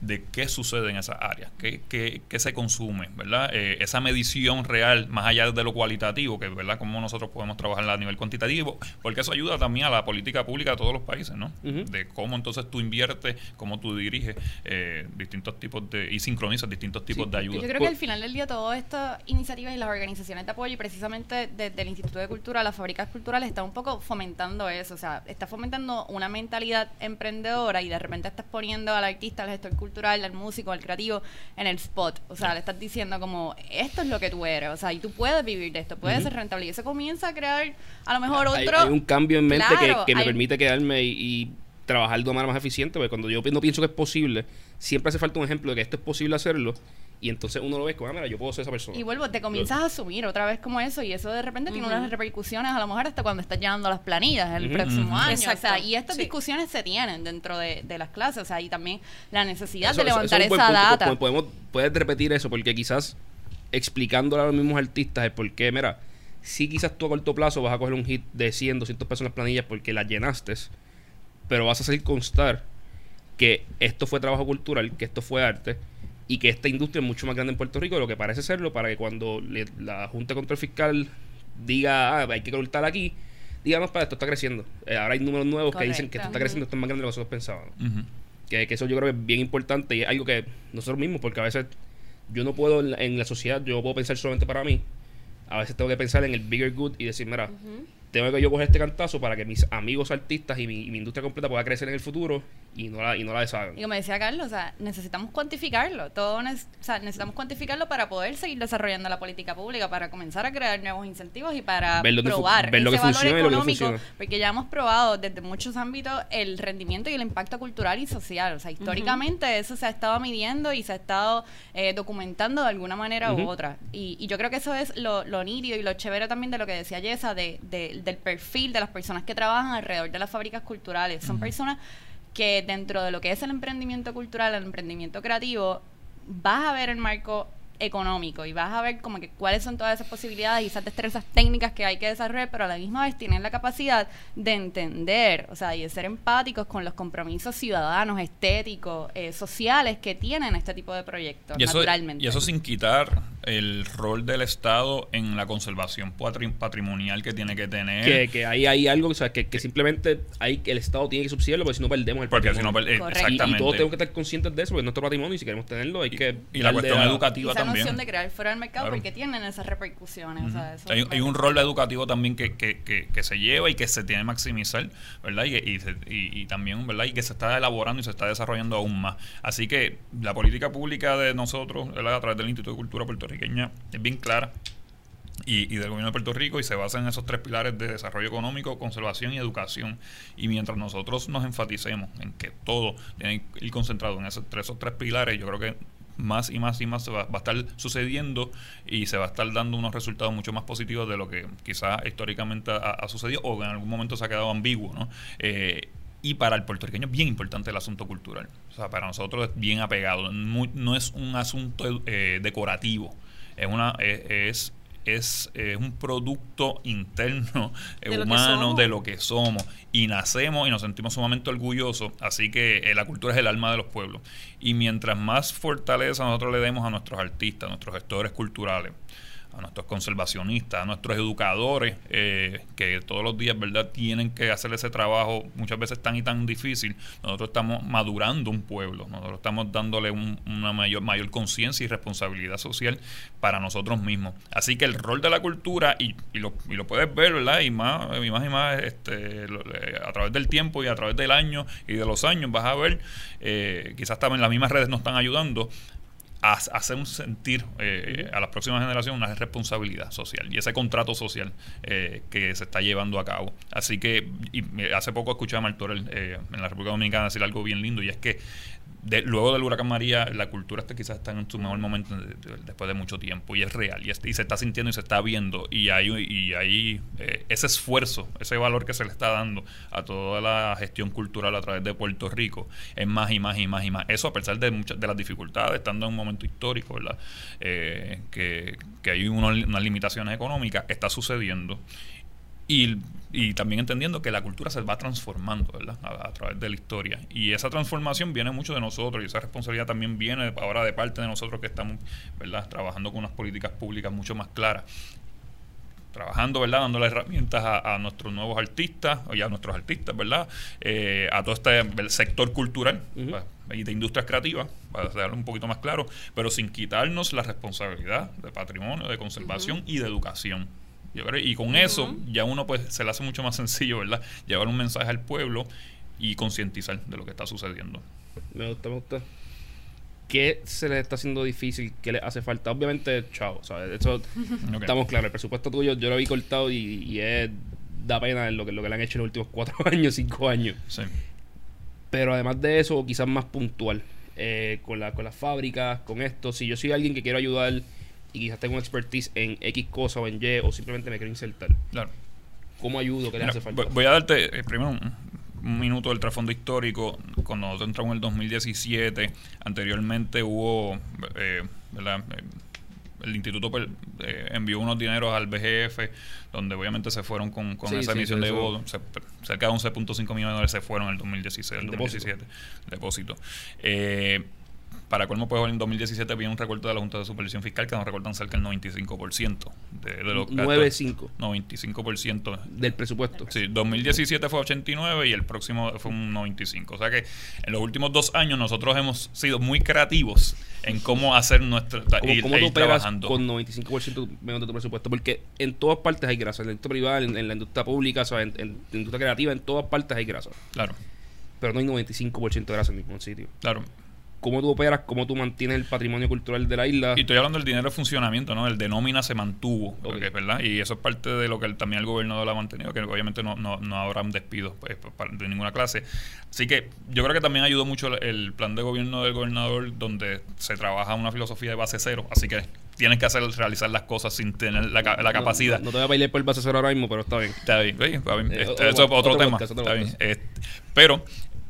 Speaker 3: de qué sucede en esas áreas, qué, qué, qué se consume, ¿verdad? Eh, esa medición real, más allá de lo cualitativo, que, ¿verdad? Cómo nosotros podemos trabajar a nivel cuantitativo, porque eso ayuda también a la política pública de todos los países, ¿no? De cómo entonces tú inviertes, cómo tú diriges eh, distintos tipos de, y sincronizas distintos tipos de ayuda.
Speaker 4: Yo creo que al final del día todas estas iniciativas y las organizaciones de apoyo, y precisamente desde el Instituto de Cultura, las fábricas culturales, están un poco fomentando eso, o sea, está fomentando una mentalidad emprendedora y de repente estás poniendo al artista, al gestor cultural, cultural, al músico, al creativo en el spot. O sea, le estás diciendo como, esto es lo que tú eres. O sea, y tú puedes vivir de esto, puedes ser rentable. Y eso comienza a crear a lo mejor otro...
Speaker 1: Hay, un cambio en mente que, me permite quedarme y, trabajar de una manera más eficiente. Porque cuando yo no pienso que es posible, siempre hace falta un ejemplo de que esto es posible hacerlo y entonces uno lo ve como, ah, mira, yo puedo ser esa persona.
Speaker 4: Y vuelvo, te comienzas a asumir otra vez como eso y eso de repente tiene unas repercusiones a lo mejor hasta cuando estás llenando las planillas el próximo año. O sea, y estas discusiones se tienen dentro de, las clases, o sea, y también la necesidad de levantar esa data.
Speaker 1: Podemos, puedes repetir eso porque quizás explicándole a los mismos artistas el por qué, mira, si quizás tú a corto plazo vas a coger un hit de 100, 200 pesos en las planillas porque las llenaste, pero vas a hacer constar que esto fue trabajo cultural, que esto fue arte y que esta industria es mucho más grande en Puerto Rico de lo que parece serlo para que cuando la Junta de Control Fiscal diga, ah, hay que cortar aquí, digamos, para esto está creciendo. Eh, ahora hay números nuevos que dicen que esto está creciendo, esto es más grande de lo que nosotros pensábamos. que, eso yo creo que es bien importante y es algo que nosotros mismos, porque a veces yo no puedo en la, sociedad, yo puedo pensar solamente para mí. A veces tengo que pensar en el bigger good y decir, mira, tengo que yo coger este cantazo para que mis amigos artistas y mi, industria completa pueda crecer en el futuro y no la, y no la deshagan.
Speaker 4: Y como decía Carlos, o sea, necesitamos cuantificarlo. Todo o sea, necesitamos cuantificarlo para poder seguir desarrollando la política pública, para comenzar a crear nuevos incentivos y para probar
Speaker 1: ver lo ese valor económico.
Speaker 4: porque ya hemos probado desde muchos ámbitos el rendimiento y el impacto cultural y social. O sea, históricamente eso se ha estado midiendo y se ha estado eh, documentando de alguna manera u otra. Y, yo creo que eso es lo, lo nítido y lo chévere también de lo que decía Yesa, de, de, del perfil de las personas que trabajan alrededor de las fábricas culturales. Son personas que dentro de lo que es el emprendimiento cultural, el emprendimiento creativo, vas a ver el marco económico y vas a ver como que cuáles son todas esas posibilidades y esas destrezas técnicas que hay que desarrollar, pero a la misma vez tienen la capacidad de entender, o sea, y de ser empáticos con los compromisos ciudadanos, estéticos, eh, sociales que tienen este tipo de proyectos,
Speaker 3: y eso,
Speaker 4: naturalmente.
Speaker 3: Y eso sin quitar el rol del Estado en la conservación patri- patrimonial que tiene que tener.
Speaker 1: Que, que ahí hay algo, o sea, que, que simplemente hay, el Estado tiene que subsidiarlo porque si no perdemos el
Speaker 3: porque si no,
Speaker 1: patrimonio.
Speaker 3: eh,
Speaker 4: Correcto.
Speaker 1: y, y
Speaker 3: exactamente.
Speaker 1: todos tenemos que estar conscientes de eso, porque es nuestro patrimonio y si queremos tenerlo hay que...
Speaker 3: y la cuestión educativa
Speaker 4: esa
Speaker 3: también.
Speaker 4: noción de crear fuera del mercado
Speaker 3: Claro.
Speaker 4: porque tienen esas repercusiones. o sea, eso
Speaker 3: hay, un rol educativo también que, que, que, que se lleva y que se tiene que maximizar, ¿verdad? Y, y, se- y- y también, ¿verdad? Y que se está elaborando y se está desarrollando aún más. Así que la política pública de nosotros, ¿verdad? A través del Instituto de Cultura Es bien clara. Y, del gobierno de Puerto Rico y se basa en esos tres pilares de desarrollo económico, conservación y educación. Y mientras nosotros nos enfaticemos en que todo tiene que ir concentrado en esos tres, esos tres pilares, yo creo que más y más y más se va, a estar sucediendo y se va a estar dando unos resultados mucho más positivos de lo que quizás históricamente ha, sucedido o en algún momento se ha quedado ambiguo, ¿no? Eh, y para el puertorriqueño es bien importante el asunto cultural. O sea, para nosotros es bien apegado. No es un asunto eh, decorativo. Es una es, es, es, eh, un producto interno eh,
Speaker 2: De
Speaker 3: humano de lo que somos. Y nacemos y nos sentimos sumamente orgullosos. Así que eh, la cultura es el alma de los pueblos. Y mientras más fortaleza nosotros le demos a nuestros artistas a nuestros gestores culturales a nuestros conservacionistas, a nuestros educadores, eh, que todos los días, ¿verdad?, tienen que hacer ese trabajo muchas veces tan y tan difícil. Nosotros estamos madurando un pueblo, nosotros estamos dándole un- una mayor, mayor conciencia y responsabilidad social para nosotros mismos. Así que el rol de la cultura, y, y lo, y lo puedes ver, ¿verdad?, y más y más, y más este, lo- eh, a través del tiempo y a través del año y de los años, vas a ver, eh, quizás también las mismas redes nos están ayudando un sentir eh, a las próximas generaciones una responsabilidad social y ese contrato social eh, que se está llevando a cabo. Así que y hace poco escuché a Martorell eh, en la República Dominicana decir algo bien lindo y es que de- luego del huracán María la cultura está, quizás está en su mejor momento de- de- después de mucho tiempo y es real y, es- y se está sintiendo y se está viendo y hay, y hay eh, ese esfuerzo, ese valor que se le está dando a toda la gestión cultural a través de Puerto Rico es más y más y más y más. Eso a pesar de muchas de las dificultades, estando en un momento histórico, ¿verdad? Eh, que, que hay unas limitaciones económicas, está sucediendo. Y, y también entendiendo que la cultura se va transformando ¿verdad? A, a través de la historia. Y esa transformación viene mucho de nosotros y esa responsabilidad también viene ahora de parte de nosotros que estamos ¿verdad? trabajando con unas políticas públicas mucho más claras. Trabajando, ¿verdad? Dándole herramientas a, a nuestros nuevos artistas y a nuestros artistas, ¿verdad? Eh, a todo este el sector cultural. ¿verdad? y de industrias creativas, para dejarlo un poquito más claro, pero sin quitarnos la responsabilidad de patrimonio, de conservación y de educación. Y con eso ya uno pues se le hace mucho más sencillo, ¿verdad? Llevar un mensaje al pueblo y concientizar de lo que está sucediendo.
Speaker 1: Me gusta, me gusta. ¿Qué se les está haciendo difícil? ¿Qué les hace falta? Obviamente, chao, ¿sabes? Eso <laughs> estamos claros. El presupuesto tuyo yo lo vi cortado y, y es, da pena lo que, lo que le han hecho en los últimos cuatro <laughs> años, cinco años.
Speaker 3: Sí.
Speaker 1: Pero además de eso, quizás más puntual. eh, con, la, con las fábricas, con esto. Si yo soy alguien que quiero ayudar y quizás tengo expertise en X cosa o en Y, o simplemente me quiero insertar,
Speaker 3: Claro.
Speaker 1: ¿cómo ayudo? ¿Qué
Speaker 3: Mira,
Speaker 1: hace falta?
Speaker 3: voy- a darte eh, primero un minuto del trasfondo histórico. Cuando nosotros entramos en el 2017, anteriormente hubo, eh, ¿verdad? Eh, el instituto pues, eh, envió unos dineros al BGF, donde obviamente se fueron con, con
Speaker 1: Sí,
Speaker 3: esa
Speaker 1: sí,
Speaker 3: emisión
Speaker 1: sí,
Speaker 3: de. Se- cerca de 11.5 millones de dólares se fueron en el 2016, el
Speaker 1: En depósito.
Speaker 3: 2017. Depósito. Eh, para colmo, pues en 2017 había un recorte de la Junta de Supervisión Fiscal que nos recortan cerca del 95% de, de los gastos.
Speaker 1: 9.5
Speaker 3: 95%
Speaker 1: del presupuesto.
Speaker 3: Sí, 2017 fue 89 y el próximo fue un 95. O sea que en los últimos dos años nosotros hemos sido muy creativos en cómo hacer nuestro
Speaker 1: ¿Cómo,
Speaker 3: ir,
Speaker 1: cómo
Speaker 3: e
Speaker 1: tú
Speaker 3: ir trabajando.
Speaker 1: con 95% menos de tu presupuesto? Porque en todas partes hay grasa. En la industria privada, en, en la industria pública, o sea, en, en la industria creativa, en todas partes hay grasa.
Speaker 3: Claro,
Speaker 1: Pero no hay 95% de grasa en mismo sitio.
Speaker 3: claro.
Speaker 1: ¿Cómo tú operas? ¿Cómo tú mantienes el patrimonio cultural de la isla?
Speaker 3: Y estoy hablando del dinero de funcionamiento, ¿no? El de nómina se mantuvo,
Speaker 1: Ok.
Speaker 3: porque, ¿verdad? Y eso es parte de lo que el- también el gobernador ha mantenido, que obviamente no, no, no habrán despidos pues, pa- de ninguna clase. Así que yo creo que también ayudó mucho el, el plan de gobierno del gobernador, donde se trabaja una filosofía de base cero. Así que tienes que hacer realizar las cosas sin tener la, capacidad.
Speaker 1: No, no te voy a bailar por el base cero ahora mismo, pero está bien.
Speaker 3: Está bien, está bien.
Speaker 1: Eh,
Speaker 3: Este,
Speaker 1: otro
Speaker 3: eso es otro,
Speaker 1: otro
Speaker 3: tema.
Speaker 1: podcast, otro
Speaker 3: está bien. Este, pero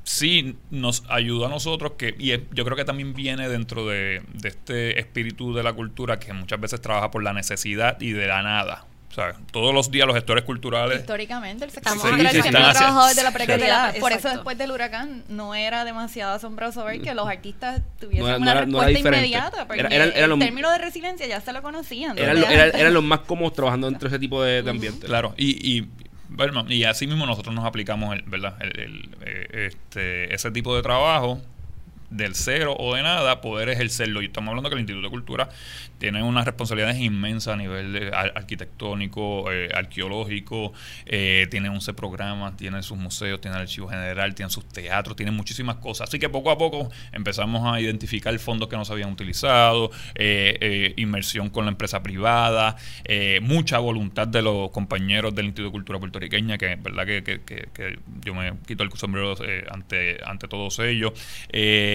Speaker 3: sí nos ayudó a nosotros que, y es- yo creo que también viene dentro de, de este espíritu de la cultura que muchas veces trabaja por la necesidad y de la nada. O sea, todos los días los gestores culturales
Speaker 4: Históricamente, el sector cultural siempre desde la precariedad.
Speaker 2: Sí.
Speaker 4: Por eso después del huracán no era demasiado asombroso ver que los artistas tuviesen
Speaker 1: No era- no
Speaker 4: una
Speaker 1: era- no era
Speaker 4: respuesta inmediata. Porque
Speaker 1: Era- eran- eran
Speaker 4: el
Speaker 1: los-
Speaker 4: término de resiliencia ya se lo conocían.
Speaker 1: Eran, los más cómodos trabajando dentro de ese tipo de, de ambiente.
Speaker 3: Claro, y, y, bueno, y así mismo nosotros nos aplicamos el, ¿verdad? El, el, eh, este, ese tipo de trabajo del cero o de nada, poder ejercerlo. Y estamos hablando que el Instituto de Cultura tiene unas responsabilidades inmensas a nivel de ar- arquitectónico, eh, arqueológico, eh, tiene 11 programas, tiene sus museos, tiene el archivo general, tiene sus teatros, tiene muchísimas cosas. Así que poco a poco empezamos a identificar fondos que no se habían utilizado, eh, eh, inmersión con la empresa privada, eh, mucha voluntad de los compañeros del Instituto de Cultura puertorriqueña, que verdad que, que- que- que yo me quito el sombrero eh, ante, ante todos ellos.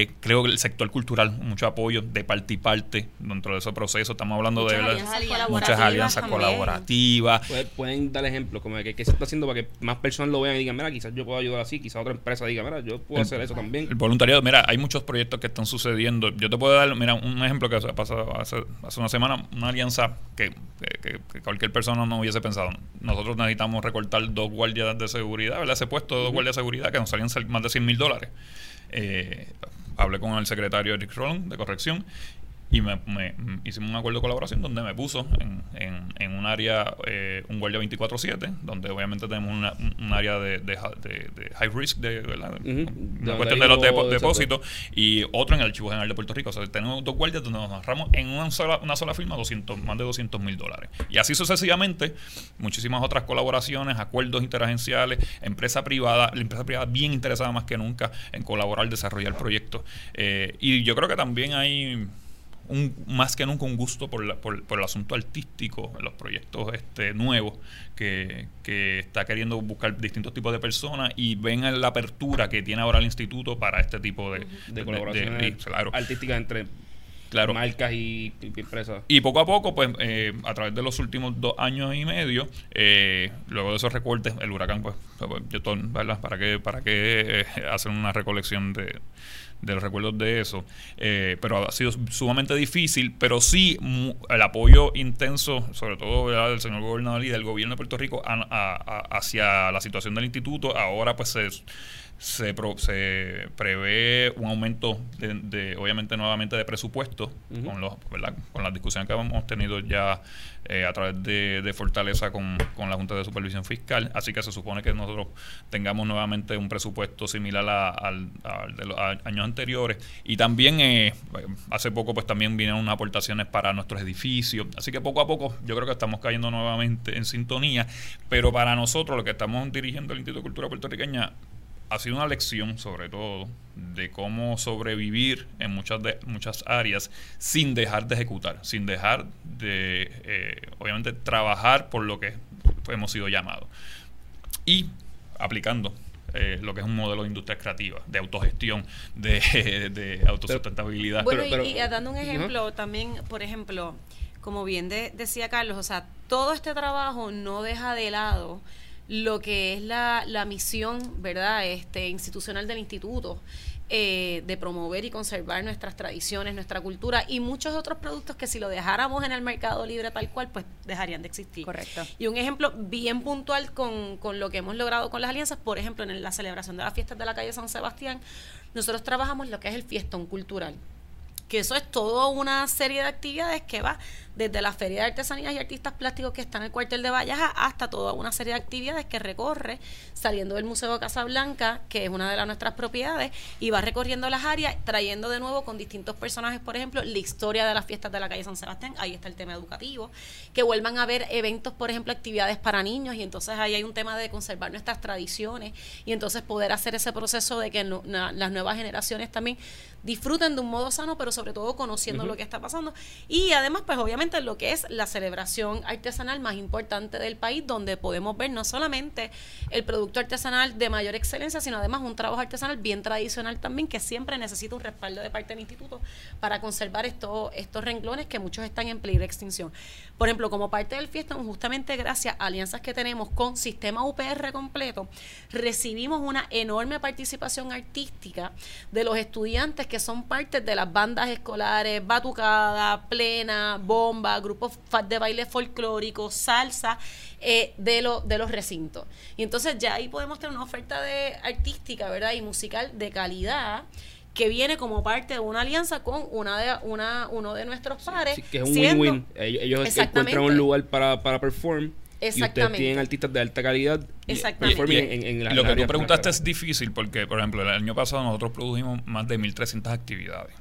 Speaker 3: Eh, creo que el sector cultural, mucho apoyo de parte y parte dentro de ese proceso. Estamos hablando
Speaker 2: Muchas
Speaker 3: de
Speaker 2: alianzas
Speaker 3: muchas
Speaker 2: colaborativas
Speaker 3: alianzas
Speaker 2: también.
Speaker 3: colaborativas.
Speaker 1: Pueden, pueden dar ejemplos como de que, qué se está haciendo para que más personas lo vean y digan, mira, quizás yo puedo ayudar así, quizás otra empresa diga, mira, yo puedo
Speaker 3: El-
Speaker 1: hacer eso también.
Speaker 3: El voluntariado, mira, hay muchos proyectos que están sucediendo. Yo te puedo dar, mira, un ejemplo que ha pasado hace, hace una semana, una alianza que, que- que- que cualquier persona no hubiese pensado. Nosotros necesitamos recortar dos guardias de seguridad, ¿verdad? Ese puesto de dos guardias de seguridad que nos salían sal- más de 100 mil dólares. Eh, hablé con el secretario Eric Roland de corrección y me, me- m- hicimos un acuerdo de colaboración donde me puso en, en- en un área, eh, un guardia 24-7, donde obviamente tenemos una- un, área de, de, ha- de- de high risk, de,
Speaker 1: Donde
Speaker 3: cuestión de los depo- depósitos y otro en el Archivo General de Puerto Rico. O sea, tenemos dos guardias donde nos agarramos en una sola, una sola firma 200, más de 200 mil dólares. Y así sucesivamente, muchísimas otras colaboraciones, acuerdos interagenciales, empresa privada, la empresa privada bien interesada más que nunca en colaborar, desarrollar proyectos. Eh, y yo creo que también hay un, más que nunca un gusto por, la- por, por el asunto artístico, los proyectos este, nuevos que, que está queriendo buscar distintos tipos de personas y ven la apertura que tiene ahora el instituto para este tipo de,
Speaker 1: de colaboraciones
Speaker 3: de- claro,
Speaker 1: artísticas entre
Speaker 3: claro.
Speaker 1: marcas y, y empresas.
Speaker 3: Y poco a poco, pues, eh, a través de los últimos dos años y medio, eh, luego de esos recortes, el huracán, pues, pues, yo ¿verdad? ¿Para qué, para qué eh, hacer una recolección de, de los recuerdos de eso? Eh, pero ha sido sumamente difícil, pero sí el apoyo intenso, sobre todo del señor gobernador y del gobierno de Puerto Rico hacia la situación del instituto, ahora pues se se, pro- se prevé un aumento de, de, obviamente nuevamente de presupuesto con los ¿verdad? con las discusiones que hemos tenido ya eh, a través de, de Fortaleza con, con la Junta de Supervisión Fiscal. Así que se supone que nosotros tengamos nuevamente un presupuesto similar a- al, al de los a- años anteriores. Y también eh, hace poco pues también vinieron unas aportaciones para nuestros edificios. Así que poco a poco yo creo que estamos cayendo nuevamente en sintonía. Pero para nosotros lo que estamos dirigiendo el Instituto de Cultura Puertorriqueña ha sido una lección, sobre todo, de cómo sobrevivir en muchas de, muchas áreas sin dejar de ejecutar, sin dejar de, eh, obviamente, trabajar por lo que hemos sido llamados. Y aplicando eh, lo que es un modelo de industria creativa, de autogestión, de, <laughs> de autosustentabilidad.
Speaker 2: Bueno,
Speaker 1: Pero-
Speaker 2: y- dando un ejemplo, también, por ejemplo, como bien de- decía Carlos, o sea, todo este trabajo no deja de lado lo que es la, la misión, ¿verdad?, este, institucional del instituto. eh, de promover y conservar nuestras tradiciones, nuestra cultura y muchos otros productos que si lo dejáramos en el mercado libre tal cual, pues dejarían de existir.
Speaker 4: Correcto.
Speaker 2: Y un ejemplo bien puntual con, con lo que hemos logrado con las alianzas, por ejemplo, en la celebración de las fiestas de la calle San Sebastián, nosotros trabajamos lo que es el fiestón cultural que eso es toda una serie de actividades que va desde la Feria de Artesanías y Artistas Plásticos que está en el cuartel de Vallaja hasta toda una serie de actividades que recorre saliendo del Museo de Casablanca, que es una de las nuestras propiedades, y va recorriendo las áreas, trayendo de nuevo con distintos personajes, por ejemplo, la historia de las fiestas de la calle San Sebastián, ahí está el tema educativo, que vuelvan a haber eventos, por ejemplo, actividades para niños, y entonces ahí hay un tema de conservar nuestras tradiciones, y entonces poder hacer ese proceso de que no- na- las nuevas generaciones también disfruten de un modo sano, pero sobre todo conociendo lo que está pasando. Y además, pues obviamente lo que es la celebración artesanal más importante del país, donde podemos ver no solamente el producto artesanal de mayor excelencia, sino además un trabajo artesanal bien tradicional también, que siempre necesita un respaldo de parte del instituto para conservar estos, estos renglones que muchos están en peligro de extinción. Por ejemplo, como parte del fiesta, justamente gracias a alianzas que tenemos con Sistema UPR completo, recibimos una enorme participación artística de los estudiantes que son parte de las bandas escolares, Batucada, Plena, Bomba, zumba, grupos de baile folclórico, salsa, eh, de, lo, de los recintos. Y entonces ya ahí podemos tener una oferta de artística, ¿verdad? Y musical de calidad que viene como parte de una alianza con una de una uno de nuestros pares
Speaker 1: Sí, que es un win-win. Ellos, ellos
Speaker 2: Exactamente.
Speaker 1: encuentran un lugar para, para perform. Y ustedes
Speaker 2: Exactamente.
Speaker 1: tienen artistas de alta calidad.
Speaker 2: Exactamente.
Speaker 1: performing
Speaker 3: Y-
Speaker 1: en, en,
Speaker 3: y
Speaker 1: la-
Speaker 3: lo
Speaker 1: en
Speaker 3: que tú preguntaste es difícil porque, por ejemplo, el año pasado nosotros produjimos más de 1.300 actividades.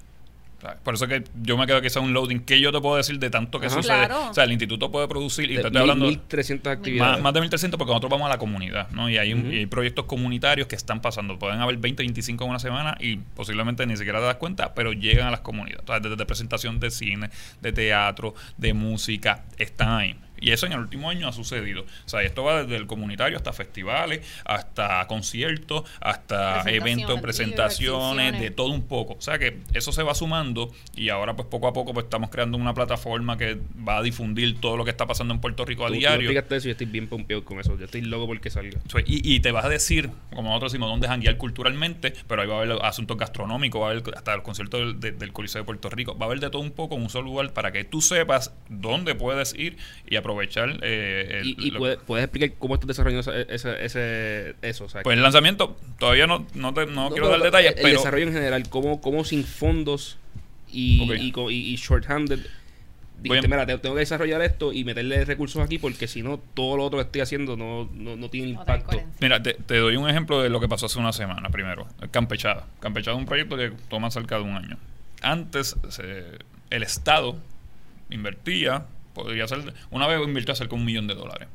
Speaker 3: Por eso que yo me quedo que sea un loading. ¿Qué yo te puedo decir de tanto que
Speaker 1: Ajá.
Speaker 3: sucede?
Speaker 2: Claro.
Speaker 3: O sea, el instituto puede producir, y
Speaker 1: De
Speaker 3: te estoy hablando...
Speaker 1: 1.300 actividades.
Speaker 3: Más, más de 1.300 porque nosotros vamos a la comunidad, ¿no? Y hay, un-
Speaker 1: Ujú.
Speaker 3: y hay proyectos comunitarios que están pasando. Pueden haber 20, 25 en una semana y posiblemente ni siquiera te das cuenta, pero llegan a las comunidades. O sea, desde presentación de cine, de teatro, de música, están ahí. Y eso en el último año ha sucedido. O sea, esto va desde el comunitario hasta festivales, hasta conciertos, hasta
Speaker 4: Presentaciones,
Speaker 3: eventos, presentaciones, de todo un poco. O sea que eso se va sumando y ahora pues poco a poco pues estamos creando una plataforma que va a difundir todo lo que está pasando en Puerto Rico a
Speaker 1: Tú- tú
Speaker 3: diario.
Speaker 1: explicaste eso y yo estoy bien pompeado con eso. Yo estoy loco porque salga.
Speaker 3: Y, y te vas a decir, como nosotros decimos, dónde janguear culturalmente, pero ahí va a haber asuntos gastronómicos, va a haber hasta el concierto del, de- del Coliseo de Puerto Rico, va a haber de todo un poco en un solo lugar para que tú sepas dónde puedes ir y aprovechar. Eh, el-
Speaker 1: Y, y
Speaker 3: lo-
Speaker 1: puedes, puedes explicar cómo estás desarrollando ese, ese, ese- eso. O sea,
Speaker 3: Pues el lanzamiento, todavía no, no, te- no
Speaker 1: No,
Speaker 3: quiero dar detalles,
Speaker 1: el, el
Speaker 3: pero
Speaker 1: desarrollo en general, cómo, cómo sin fondos y,
Speaker 3: Ok.
Speaker 1: y, co- y- y short-handed. Dijiste, mira, te- tengo que desarrollar esto y meterle recursos aquí porque si no, todo lo otro que estoy haciendo no, no, no tiene impacto.
Speaker 3: Mira, te, te doy un ejemplo de lo que pasó hace una semana primero. Campechada. Campechada es un proyecto que toma cerca de un año. Antes, se- el Estado invertía, podría ser, una vez invirtió cerca de un millón de dólares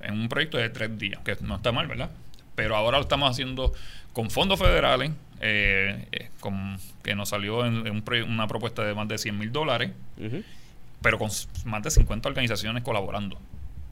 Speaker 3: en un proyecto de tres días, que no está mal, ¿verdad? Pero ahora lo estamos haciendo con fondos federales, eh, eh, con, que nos salió en, en un proye- una propuesta de más de 100 mil dólares, pero con más de 50 organizaciones colaborando.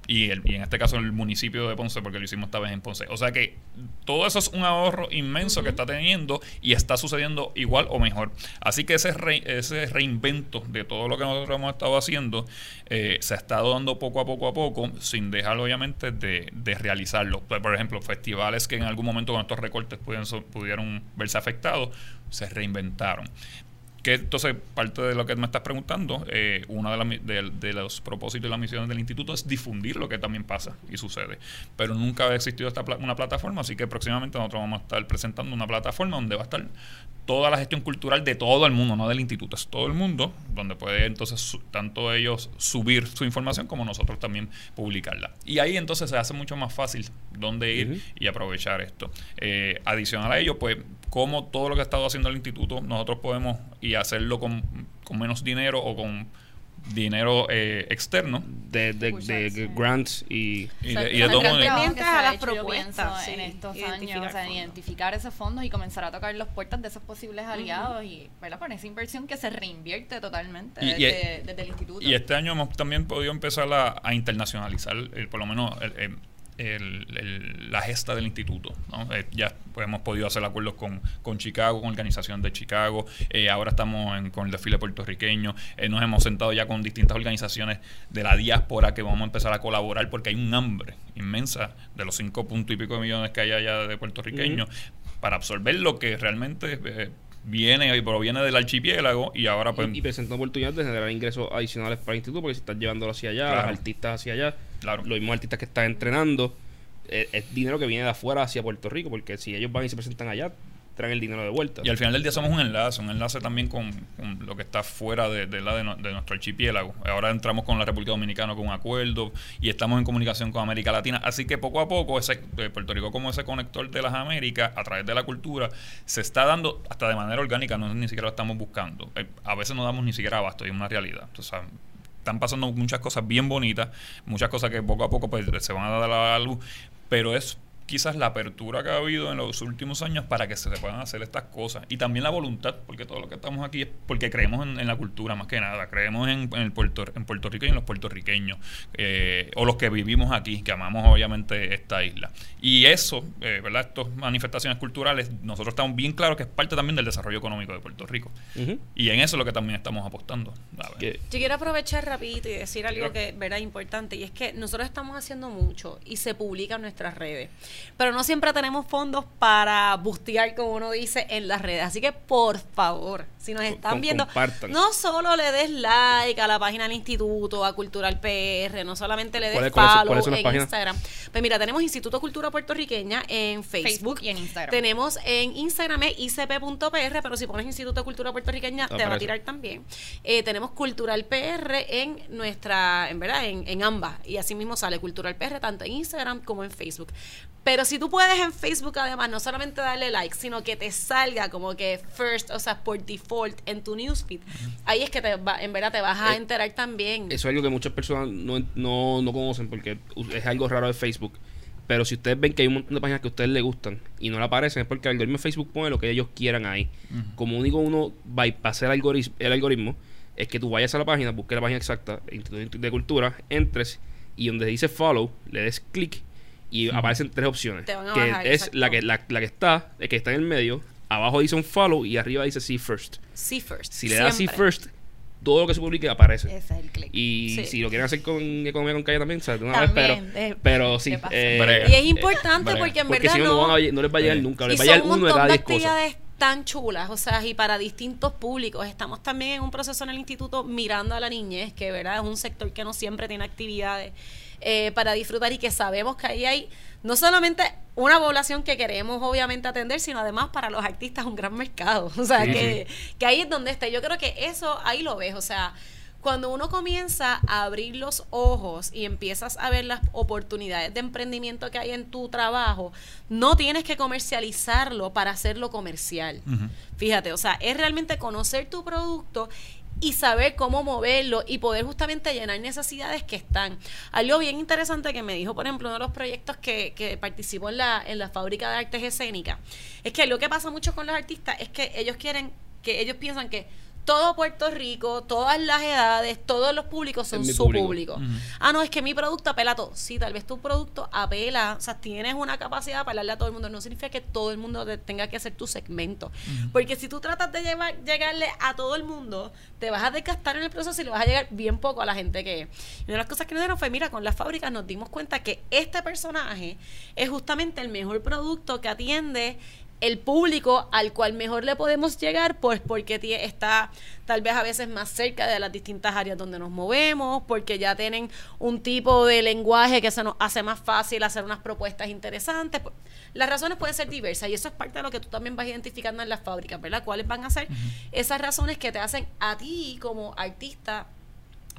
Speaker 3: Y, el, y en este caso el municipio de Ponce, porque lo hicimos esta vez en Ponce. O sea que todo eso es un ahorro inmenso que está teniendo y está sucediendo igual o mejor. Así que ese, re- ese reinvento de todo lo que nosotros hemos estado haciendo eh, se ha estado dando poco a poco a poco, sin dejar obviamente de, de realizarlo. Por ejemplo, festivales que en algún momento con estos recortes pudieron, pudieron verse afectados, se reinventaron. Que entonces, parte de lo que me estás preguntando, eh, uno de, los propósitos y las misiones del instituto es difundir lo que también pasa y sucede. Pero nunca había existido esta pla- una plataforma, así que próximamente nosotros vamos a estar presentando una plataforma donde va a estar toda la gestión cultural de todo el mundo, no del instituto, es todo el mundo, donde puede entonces su- tanto ellos subir su información como nosotros también publicarla. Y ahí entonces se hace mucho más fácil dónde ir y aprovechar esto. Eh, adicional a ello, pues, como todo lo que ha estado haciendo el instituto, nosotros podemos y hacerlo con, con menos dinero o con dinero eh, externo.
Speaker 1: De, de, de, grants y...
Speaker 3: Y de, y
Speaker 4: el
Speaker 2: a las propuestas, sí,
Speaker 4: en estos
Speaker 2: identificar
Speaker 4: años, o sea,
Speaker 2: fondos.
Speaker 4: identificar esos fondos y comenzar a tocar las puertas de esos posibles aliados y, ¿verdad? Con esa inversión que se reinvierte totalmente
Speaker 3: Y- y-
Speaker 4: desde, el instituto.
Speaker 3: Y este año hemos también podido empezar a, a internacionalizar, eh, por lo menos, el- el- el- el- la gesta del instituto. ¿no? Eh, ya hemos podido hacer acuerdos con, con Chicago, con Organización de Chicago. eh, ahora estamos en- con el desfile puertorriqueño. eh, nos hemos sentado ya con distintas organizaciones de la diáspora que vamos a empezar a colaborar porque hay un hambre inmensa de los cinco puntos y pico de millones que hay allá de puertorriqueños para absorber lo que realmente viene y proviene del archipiélago y ahora pues
Speaker 1: y, y presenta oportunidades de generar ingresos adicionales para el instituto porque si estás llevándolo hacia allá,
Speaker 3: Claro.
Speaker 1: los artistas hacia allá,
Speaker 3: Claro.
Speaker 1: los mismos artistas que están entrenando, eh, es dinero que viene de afuera hacia Puerto Rico porque si ellos van y se presentan allá, traen el dinero de vuelta.
Speaker 3: Y al final del día somos un enlace, un enlace también con, lo que está fuera de, la de, nuestro archipiélago. Ahora entramos con la República Dominicana con un acuerdo y estamos en comunicación con América Latina. Así que poco a poco, ese, eh, Puerto Rico como ese conector de las Américas, a través de la cultura, se está dando hasta de manera orgánica, no ni siquiera lo estamos buscando. Eh, a veces no damos ni siquiera abasto, es una realidad. Sea, están pasando muchas cosas bien bonitas, muchas cosas que poco a poco pues, se van a dar a la luz, pero es quizás la apertura que ha habido en los últimos años para que se puedan hacer estas cosas. Y también la voluntad, porque todo lo que estamos aquí es porque creemos en, en la cultura más que nada, creemos en, en el Puerto, en Puerto Rico y en los puertorriqueños, eh, o los que vivimos aquí, que amamos obviamente esta isla. Y eso, eh, ¿verdad? Estas manifestaciones culturales, nosotros estamos bien claros que es parte también del desarrollo económico de Puerto Rico. Y en eso es lo que también estamos apostando. A ver.
Speaker 2: Yo quiero aprovechar rapidito y decir algo que verá importante y es que nosotros estamos haciendo mucho y se publica en nuestras redes. Pero no siempre tenemos fondos para bustear, como uno dice, en las redes. Así que, por favor, si nos están viendo,
Speaker 1: compartan.
Speaker 2: no solo le des like a la página del instituto, a Cultural PR, no solamente le des
Speaker 1: ¿Cuáles- cuáles-
Speaker 2: follow
Speaker 1: cuáles son las
Speaker 2: en
Speaker 1: páginas?
Speaker 2: Instagram. Pues mira, tenemos Instituto Cultura Puertorriqueña en Facebook,
Speaker 4: Facebook y en Instagram.
Speaker 2: Tenemos en Instagram es icp.pr, pero si pones Instituto de Cultura Puertorriqueña te va a tirar también. Eh, tenemos Cultural PR en nuestra, en verdad, en, en ambas. Y así mismo sale Cultural PR tanto en Instagram como en Facebook. Pero si tú puedes en Facebook además no solamente darle like, sino que te salga como que first, o sea, por default en tu newsfeed, ahí es que te va- en verdad te vas a
Speaker 1: Eh,
Speaker 2: enterar también.
Speaker 1: Eso es algo que muchas personas no, no, no conocen porque es algo raro de Facebook. Pero si ustedes ven que hay un montón de páginas que a ustedes les gustan y no le aparecen, es porque el algoritmo de Facebook pone lo que ellos quieran ahí. Como único uno bypassar el algoritmo, el algoritmo, es que tú vayas a la página, busques la página exacta, Instituto de Cultura, entres y donde dice follow, le des clic y aparecen tres opciones.
Speaker 2: Te van a
Speaker 1: que
Speaker 2: bajar,
Speaker 1: es
Speaker 2: exacto.
Speaker 1: la que, la, la que está, el que está en el medio, abajo dice un follow y arriba dice see first.
Speaker 2: See first.
Speaker 1: Si le das see first, todo lo que se publique aparece.
Speaker 4: Ese es el click.
Speaker 1: Y
Speaker 2: Sí.
Speaker 1: si lo quieren hacer con economía con calle también, ¿sabes? De una vez, pero,
Speaker 4: de-
Speaker 1: pero sí. eh,
Speaker 3: Brega.
Speaker 2: Y es importante porque en
Speaker 1: porque
Speaker 2: verdad
Speaker 1: si no, no,
Speaker 2: no,
Speaker 1: van a- no les va a llegar nunca.
Speaker 2: y
Speaker 1: Les va a llegar uno de cada diez cosas.
Speaker 2: tan chulas, o sea, y para distintos públicos. Estamos también en un proceso en el instituto mirando a la niñez, que verdad es un sector que no siempre tiene actividades eh, para disfrutar y que sabemos que ahí hay no solamente una población que queremos obviamente atender, sino además para los artistas un gran mercado. <laughs> O sea,
Speaker 1: Sí,
Speaker 2: que, que ahí es donde está. Yo creo que eso ahí lo ves, o sea, cuando uno comienza a abrir los ojos y empiezas a ver las oportunidades de emprendimiento que hay en tu trabajo, no tienes que comercializarlo para hacerlo comercial. Fíjate, o sea, es realmente conocer tu producto y saber cómo moverlo y poder justamente llenar necesidades que están. Algo bien interesante que me dijo, por ejemplo, uno de los proyectos que, que participó en la, en la fábrica de artes escénicas, es que lo que pasa mucho con los artistas es que ellos quieren, que ellos piensan que todo Puerto Rico, todas las edades, todos los públicos son su
Speaker 1: público.
Speaker 2: Ah, no, es que mi producto apela a todo. Sí, tal vez tu producto apela, o sea, tienes una capacidad para hablarle a todo el mundo. No significa que todo el mundo te- tenga que hacer tu segmento. Porque si tú tratas de llevar, llegarle a todo el mundo, te vas a desgastar en el proceso y le vas a llegar bien poco a la gente que es. Y una de las cosas que nos dieron fue, mira, con las fábricas nos dimos cuenta que este personaje es justamente el mejor producto que atiende el público al cual mejor le podemos llegar, pues porque está tal vez a veces más cerca de las distintas áreas donde nos movemos, porque ya tienen un tipo de lenguaje que se nos hace más fácil hacer unas propuestas interesantes. Las razones pueden ser diversas y eso es parte de lo que tú también vas identificando en las fábricas, ¿verdad? ¿Cuáles van a ser esas razones que te hacen a ti como artista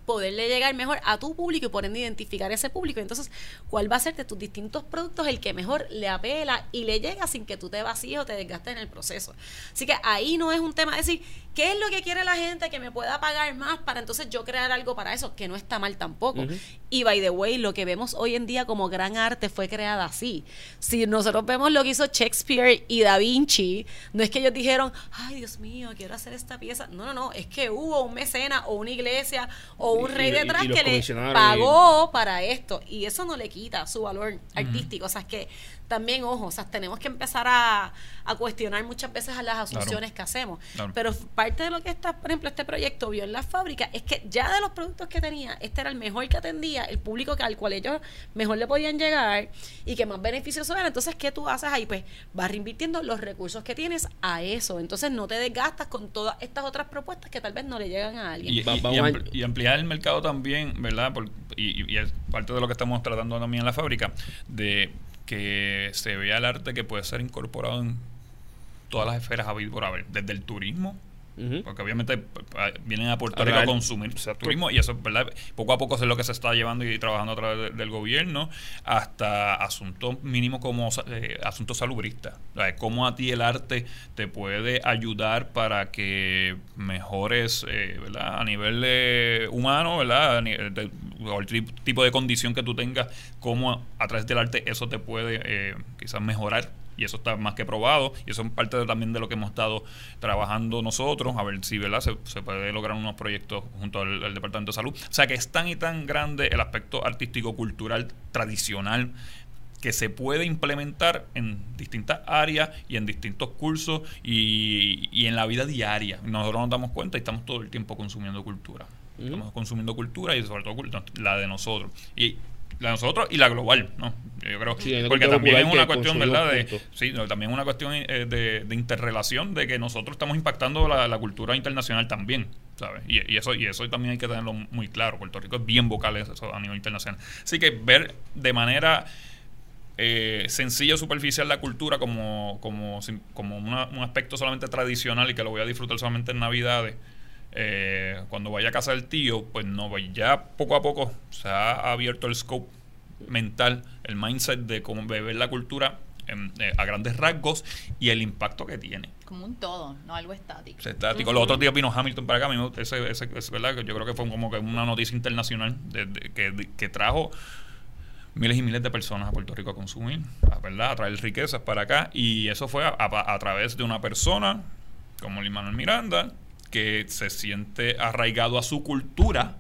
Speaker 2: poderle llegar mejor a tu público y por ende identificar ese público. Entonces, ¿cuál va a ser de tus distintos productos el que mejor le apela y le llega sin que tú te vacíes o te desgastes en el proceso? Así que ahí no es un tema de decir, ¿qué es lo que quiere la gente que me pueda pagar más para entonces yo crear algo para eso? Que no está mal tampoco.
Speaker 1: Ujú.
Speaker 2: Y by the way, lo que vemos hoy en día como gran arte fue creada así. Si nosotros vemos lo que hizo Shakespeare y Da Vinci, no es que ellos dijeron, ay Dios mío, quiero hacer esta pieza. No, no, no, es que hubo un mecena o una iglesia o un rey detrás
Speaker 1: y
Speaker 2: que le pagó para esto. Y eso no le quita su valor artístico. O sea, es que también, ojo, o sea, tenemos que empezar a, a cuestionar muchas veces a las asunciones que hacemos.
Speaker 3: Claro.
Speaker 2: Pero parte de lo que está, por ejemplo, este proyecto vio en la fábrica es que ya de los productos que tenía, este era el mejor que atendía, el público que, al cual ellos mejor le podían llegar y que más beneficioso era. Entonces, ¿qué tú haces ahí? Pues vas reinvirtiendo los recursos que tienes a eso. Entonces, no te desgastas con todas estas otras propuestas que tal vez no le llegan a alguien.
Speaker 3: Y, ampliar el mercado también, ¿verdad? Por- y, y- y es parte de lo que estamos tratando también en la fábrica, de que se vea el arte que puede ser incorporado en todas las esferas habido por haber, desde el turismo, porque obviamente p- p- vienen a Puerto
Speaker 1: A
Speaker 3: Rico a consumir
Speaker 1: Exacto.
Speaker 3: turismo y eso, ¿verdad? Poco a poco eso es lo que se está llevando y trabajando a través de- del gobierno hasta asuntos mínimos como eh, asuntos salubristas. O sea, cómo a ti el arte te puede ayudar para que mejores, eh, ¿verdad? A nivel eh, humano, ¿verdad? A nivel de- o el tipo de condición que tú tengas, cómo a través del arte eso te puede eh, quizás mejorar y eso está más que probado y eso es parte de- también de lo que hemos estado trabajando nosotros a ver si ¿verdad? Se, se puede lograr unos proyectos junto al, al departamento de salud o sea que es tan y tan grande el aspecto artístico cultural tradicional que se puede implementar en distintas áreas y en distintos cursos y, y en la vida diaria. Nosotros nos damos cuenta y estamos todo el tiempo consumiendo cultura. Estamos consumiendo cultura y sobre todo la de nosotros. Y la de nosotros y la global, ¿no? Yo creo
Speaker 1: Sí,
Speaker 3: porque también es una cuestión, ¿verdad? De,
Speaker 1: juntos.
Speaker 3: sí, no, también es una cuestión eh, de, de interrelación de que nosotros estamos impactando la, la cultura internacional también, ¿sabes? Y, y eso y eso también hay que tenerlo muy claro. Puerto Rico es bien vocal eso a nivel internacional. Así que ver de manera eh, sencilla o superficial la cultura como, como, como una- un aspecto solamente tradicional y que lo voy a disfrutar solamente en Navidades. Eh, cuando vaya a casa del tío, pues no, pues ya poco a poco se ha abierto el scope mental, el mindset de cómo beber la cultura en- eh, a grandes rasgos y el impacto que tiene.
Speaker 4: Como un todo, no algo estático.
Speaker 3: Estático. Los otros días vino Hamilton para acá. me- ese, ese, ese, ¿verdad? que Yo creo que fue como que una noticia internacional de- de- que, de- que trajo miles y miles de personas a Puerto Rico a consumir, ¿verdad? a traer riquezas para acá. Y eso fue a, a- a través de una persona como Lin Manuel Miranda, que se siente arraigado a su cultura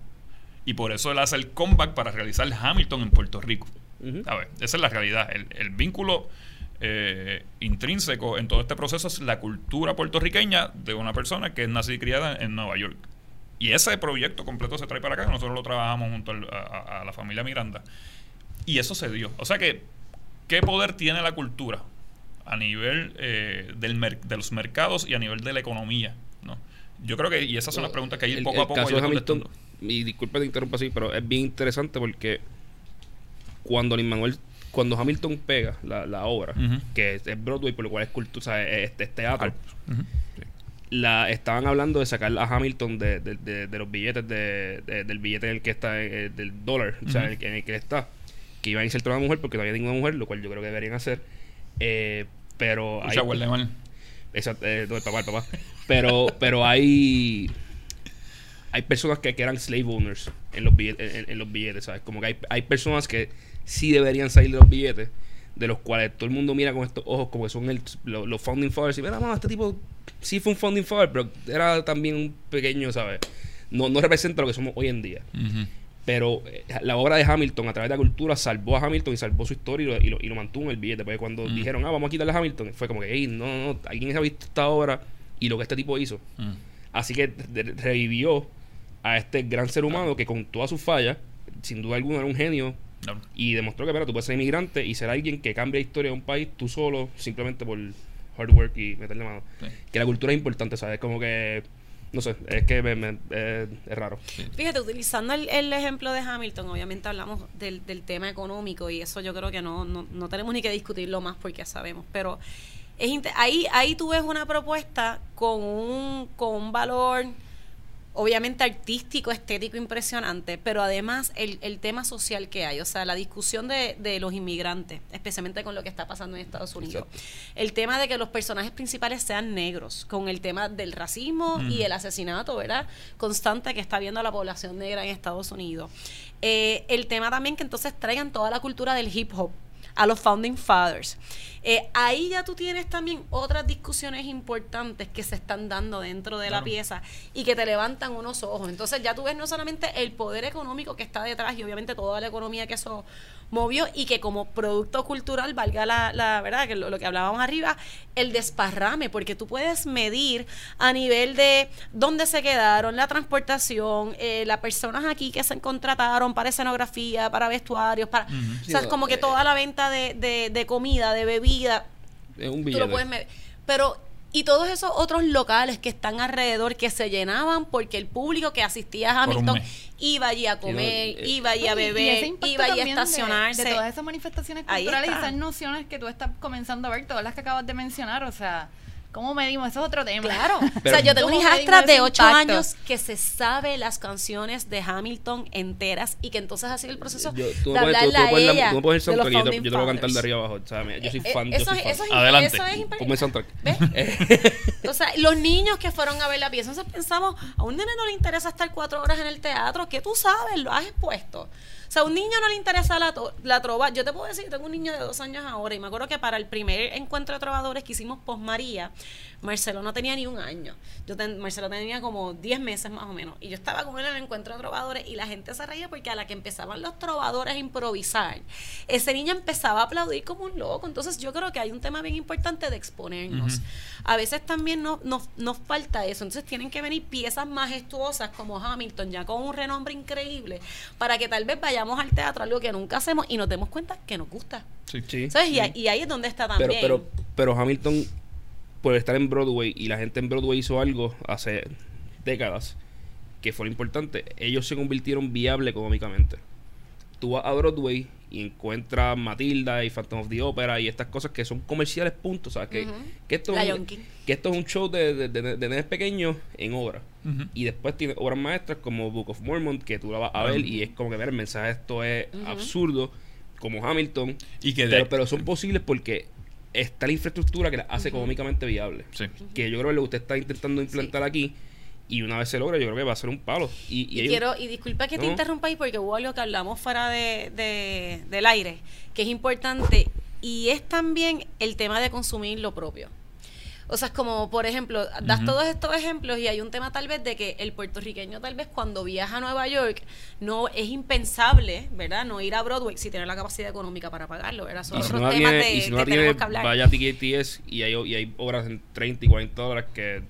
Speaker 3: y por eso él hace el comeback para realizar Hamilton en Puerto Rico. A ver, esa es la realidad. El, el vínculo eh, intrínseco en todo este proceso es la cultura puertorriqueña de una persona que es nacida y criada en Nueva York. Y ese proyecto completo se trae para acá. Nosotros lo trabajamos junto al- a, a- a la familia Miranda. Y eso se dio. O sea que, ¿qué poder tiene la cultura a nivel eh, del mer- de los mercados y a nivel de la economía? Yo creo que, y esas son las preguntas que hay
Speaker 1: El-
Speaker 3: poco
Speaker 1: el
Speaker 3: a poco
Speaker 1: caso
Speaker 3: hay
Speaker 1: de Hamilton, y disculpa que te interrumpa así, pero es bien interesante porque cuando Manuel, cuando Hamilton pega la, la obra, que es, es Broadway, por lo cual es cultura, o sea, es, es teatro, la, estaban hablando de sacar a Hamilton de, de- de- de los billetes, de, de- del billete en el que está, eh, del dólar, o sea, en el, que- en el que está, que iban a insertar a una mujer porque no había ninguna mujer, lo cual yo creo que deberían hacer. Eh, pero
Speaker 3: mal.
Speaker 1: Exacto, eh, no, el papá. Pero, pero hay. Hay personas que, que eran slave owners en los billetes, en, los billetes, ¿sabes? Como que hay, hay personas que sí deberían salir de los billetes, de los cuales todo el mundo mira con estos ojos como que son el, lo- los founding fathers. Y mira, mano, este tipo sí fue un founding father, pero era también un pequeño, ¿sabes? No, no representa lo que somos hoy en día.
Speaker 3: Ujú.
Speaker 1: Pero eh, la obra de Hamilton, a través de la cultura, salvó a Hamilton y salvó su historia y lo, y lo, y lo mantuvo en el billete. Porque cuando
Speaker 3: Mm.
Speaker 1: dijeron, ah, vamos a quitarle a Hamilton, fue como que, hey, no, no, alguien ha visto esta obra y lo que este tipo hizo.
Speaker 3: Mm.
Speaker 1: Así que revivió a este gran ser humano que con todas sus fallas, sin duda alguna era un genio y demostró que, mira, tú puedes ser inmigrante y ser alguien que cambie la historia de un país tú solo, simplemente por hard work y meterle mano.
Speaker 3: Sí.
Speaker 1: Que la cultura es importante, ¿sabes? Como que, no sé, es que me- me- es, es raro.
Speaker 2: Fíjate, utilizando el, el ejemplo de Hamilton, obviamente hablamos del, del tema económico y eso yo creo que no, no, no tenemos ni que discutirlo más porque ya sabemos, pero es ahí, ahí tú ves una propuesta con un, con un valor obviamente artístico, estético impresionante, pero además el, el tema social que hay, o sea, la discusión de, de los inmigrantes, especialmente con lo que está pasando en Estados Unidos.
Speaker 1: Exacto.
Speaker 2: El tema de que los personajes principales sean negros, con el tema del racismo y el asesinato, ¿verdad? Constante que está viendo la población negra en Estados Unidos. Eh, el tema también que entonces traigan toda la cultura del hip hop a los founding fathers. Eh, ahí ya tú tienes también otras discusiones importantes que se están dando dentro de la pieza y que te levantan unos ojos. Entonces ya tú ves no solamente el poder económico que está detrás y obviamente toda la economía que eso movió y que como producto cultural, valga la, la verdad, que lo, lo que hablábamos arriba, el desparrame, porque tú puedes medir a nivel de dónde se quedaron, la transportación, eh, las personas aquí que se contrataron para escenografía, para vestuarios, para... O sea,
Speaker 1: Sí,
Speaker 2: como que
Speaker 1: eh,
Speaker 2: toda la venta de, de, de comida, de bebida,
Speaker 1: Es un
Speaker 2: tú
Speaker 1: billete.
Speaker 2: lo puedes medir. Pero, y todos esos otros locales que están alrededor que se llenaban porque el público que asistía a Hamilton iba allí a comer,
Speaker 1: eh,
Speaker 2: iba allí a
Speaker 4: y-
Speaker 2: beber, iba allí a
Speaker 4: de-
Speaker 2: estacionarse.
Speaker 4: De, todas esas manifestaciones
Speaker 2: Ahí
Speaker 4: culturales y esas nociones que tú estás comenzando a ver, todas las que acabas de mencionar, o sea, ¿cómo medimos? Eso es otro tema.
Speaker 2: Claro. <laughs>
Speaker 1: Pero-
Speaker 2: o sea, yo tengo una
Speaker 4: ¿Cómo
Speaker 2: hijastra de
Speaker 4: ese
Speaker 2: 8
Speaker 4: impacto?
Speaker 2: años que se sabe las canciones de Hamilton enteras y que entonces ha sido el proceso
Speaker 1: Yo- tú
Speaker 2: de
Speaker 1: puedes
Speaker 2: a
Speaker 1: la-
Speaker 2: ella
Speaker 1: tú me puedes
Speaker 2: los
Speaker 1: soundtrack yo yo te lo voy a cantar de arriba abajo. O sea, mira, yo soy
Speaker 2: Eh,
Speaker 1: fan,
Speaker 2: eh,
Speaker 1: yo
Speaker 2: eso,
Speaker 1: soy
Speaker 2: es-
Speaker 1: fan.
Speaker 2: eso es,
Speaker 3: Adelante.
Speaker 2: eso es
Speaker 1: Ponme el soundtrack.
Speaker 2: ¿Ves? <laughs> O sea, los niños que fueron a ver la pieza, entonces pensamos, a un nene no le interesa estar cuatro horas en el teatro, que tú sabes, lo has expuesto. O sea, a un niño no le interesa la, to- la trova. Yo te puedo decir, tengo un niño de dos años ahora y me acuerdo que para el primer encuentro de trovadores que hicimos post María, Marcelo no tenía ni un año. Yo ten- Marcelo tenía como 10 meses más o menos. Y yo estaba con él en el encuentro de trovadores y la gente se reía porque a la que empezaban los trovadores a improvisar, ese niño empezaba a aplaudir como un loco. Entonces yo creo que hay un tema bien importante de exponernos. A veces también no- nos, nos falta eso. Entonces tienen que venir piezas majestuosas como Hamilton, ya con un renombre increíble, para que tal vez vayamos al teatro, algo que nunca hacemos, y nos demos cuenta que nos gusta.
Speaker 3: Sí.
Speaker 1: Sí,
Speaker 2: ¿Sabes?
Speaker 1: sí.
Speaker 2: Y, ahí- y ahí es donde está
Speaker 1: pero,
Speaker 2: también.
Speaker 1: pero, pero Hamilton, por estar en Broadway y la gente en Broadway hizo algo hace décadas que fue lo importante. Ellos se convirtieron viable económicamente. Tú vas a Broadway y encuentras Matilda y Phantom of the Opera y estas cosas que son comerciales, puntos. O sea, que,
Speaker 2: Ujú.
Speaker 1: que, esto es un, que esto es un show de, de, de, de nenes pequeños en obra.
Speaker 3: Ujú.
Speaker 1: Y después tiene obras maestras como Book of Mormon, que tú la vas a ver y es como que ver el mensaje de esto es absurdo, como Hamilton.
Speaker 3: Y que de-
Speaker 1: pero, pero son posibles porque está la infraestructura que la hace económicamente viable.
Speaker 3: Sí.
Speaker 1: Que yo creo que lo que usted está intentando implantar aquí, y una vez se logra, yo creo que va a ser un palo. Y, y
Speaker 2: Y, quiero, y disculpa que te interrumpa ahí porque hubo algo que hablamos fuera de, de- del aire, que es importante, y es también el tema de consumir lo propio. O sea, es como, por ejemplo, das todos estos ejemplos y hay un tema tal vez de que el puertorriqueño tal vez cuando viaja a Nueva York no es impensable, ¿verdad? No ir a Broadway si tiene la capacidad económica para pagarlo, ¿verdad? Son
Speaker 1: si
Speaker 2: otros
Speaker 1: no
Speaker 2: temas
Speaker 1: tiene,
Speaker 2: de-
Speaker 1: y si no
Speaker 2: que tenemos que hablar.
Speaker 1: vaya a TKTS y hay, y hay obras en 30 y 40 dólares que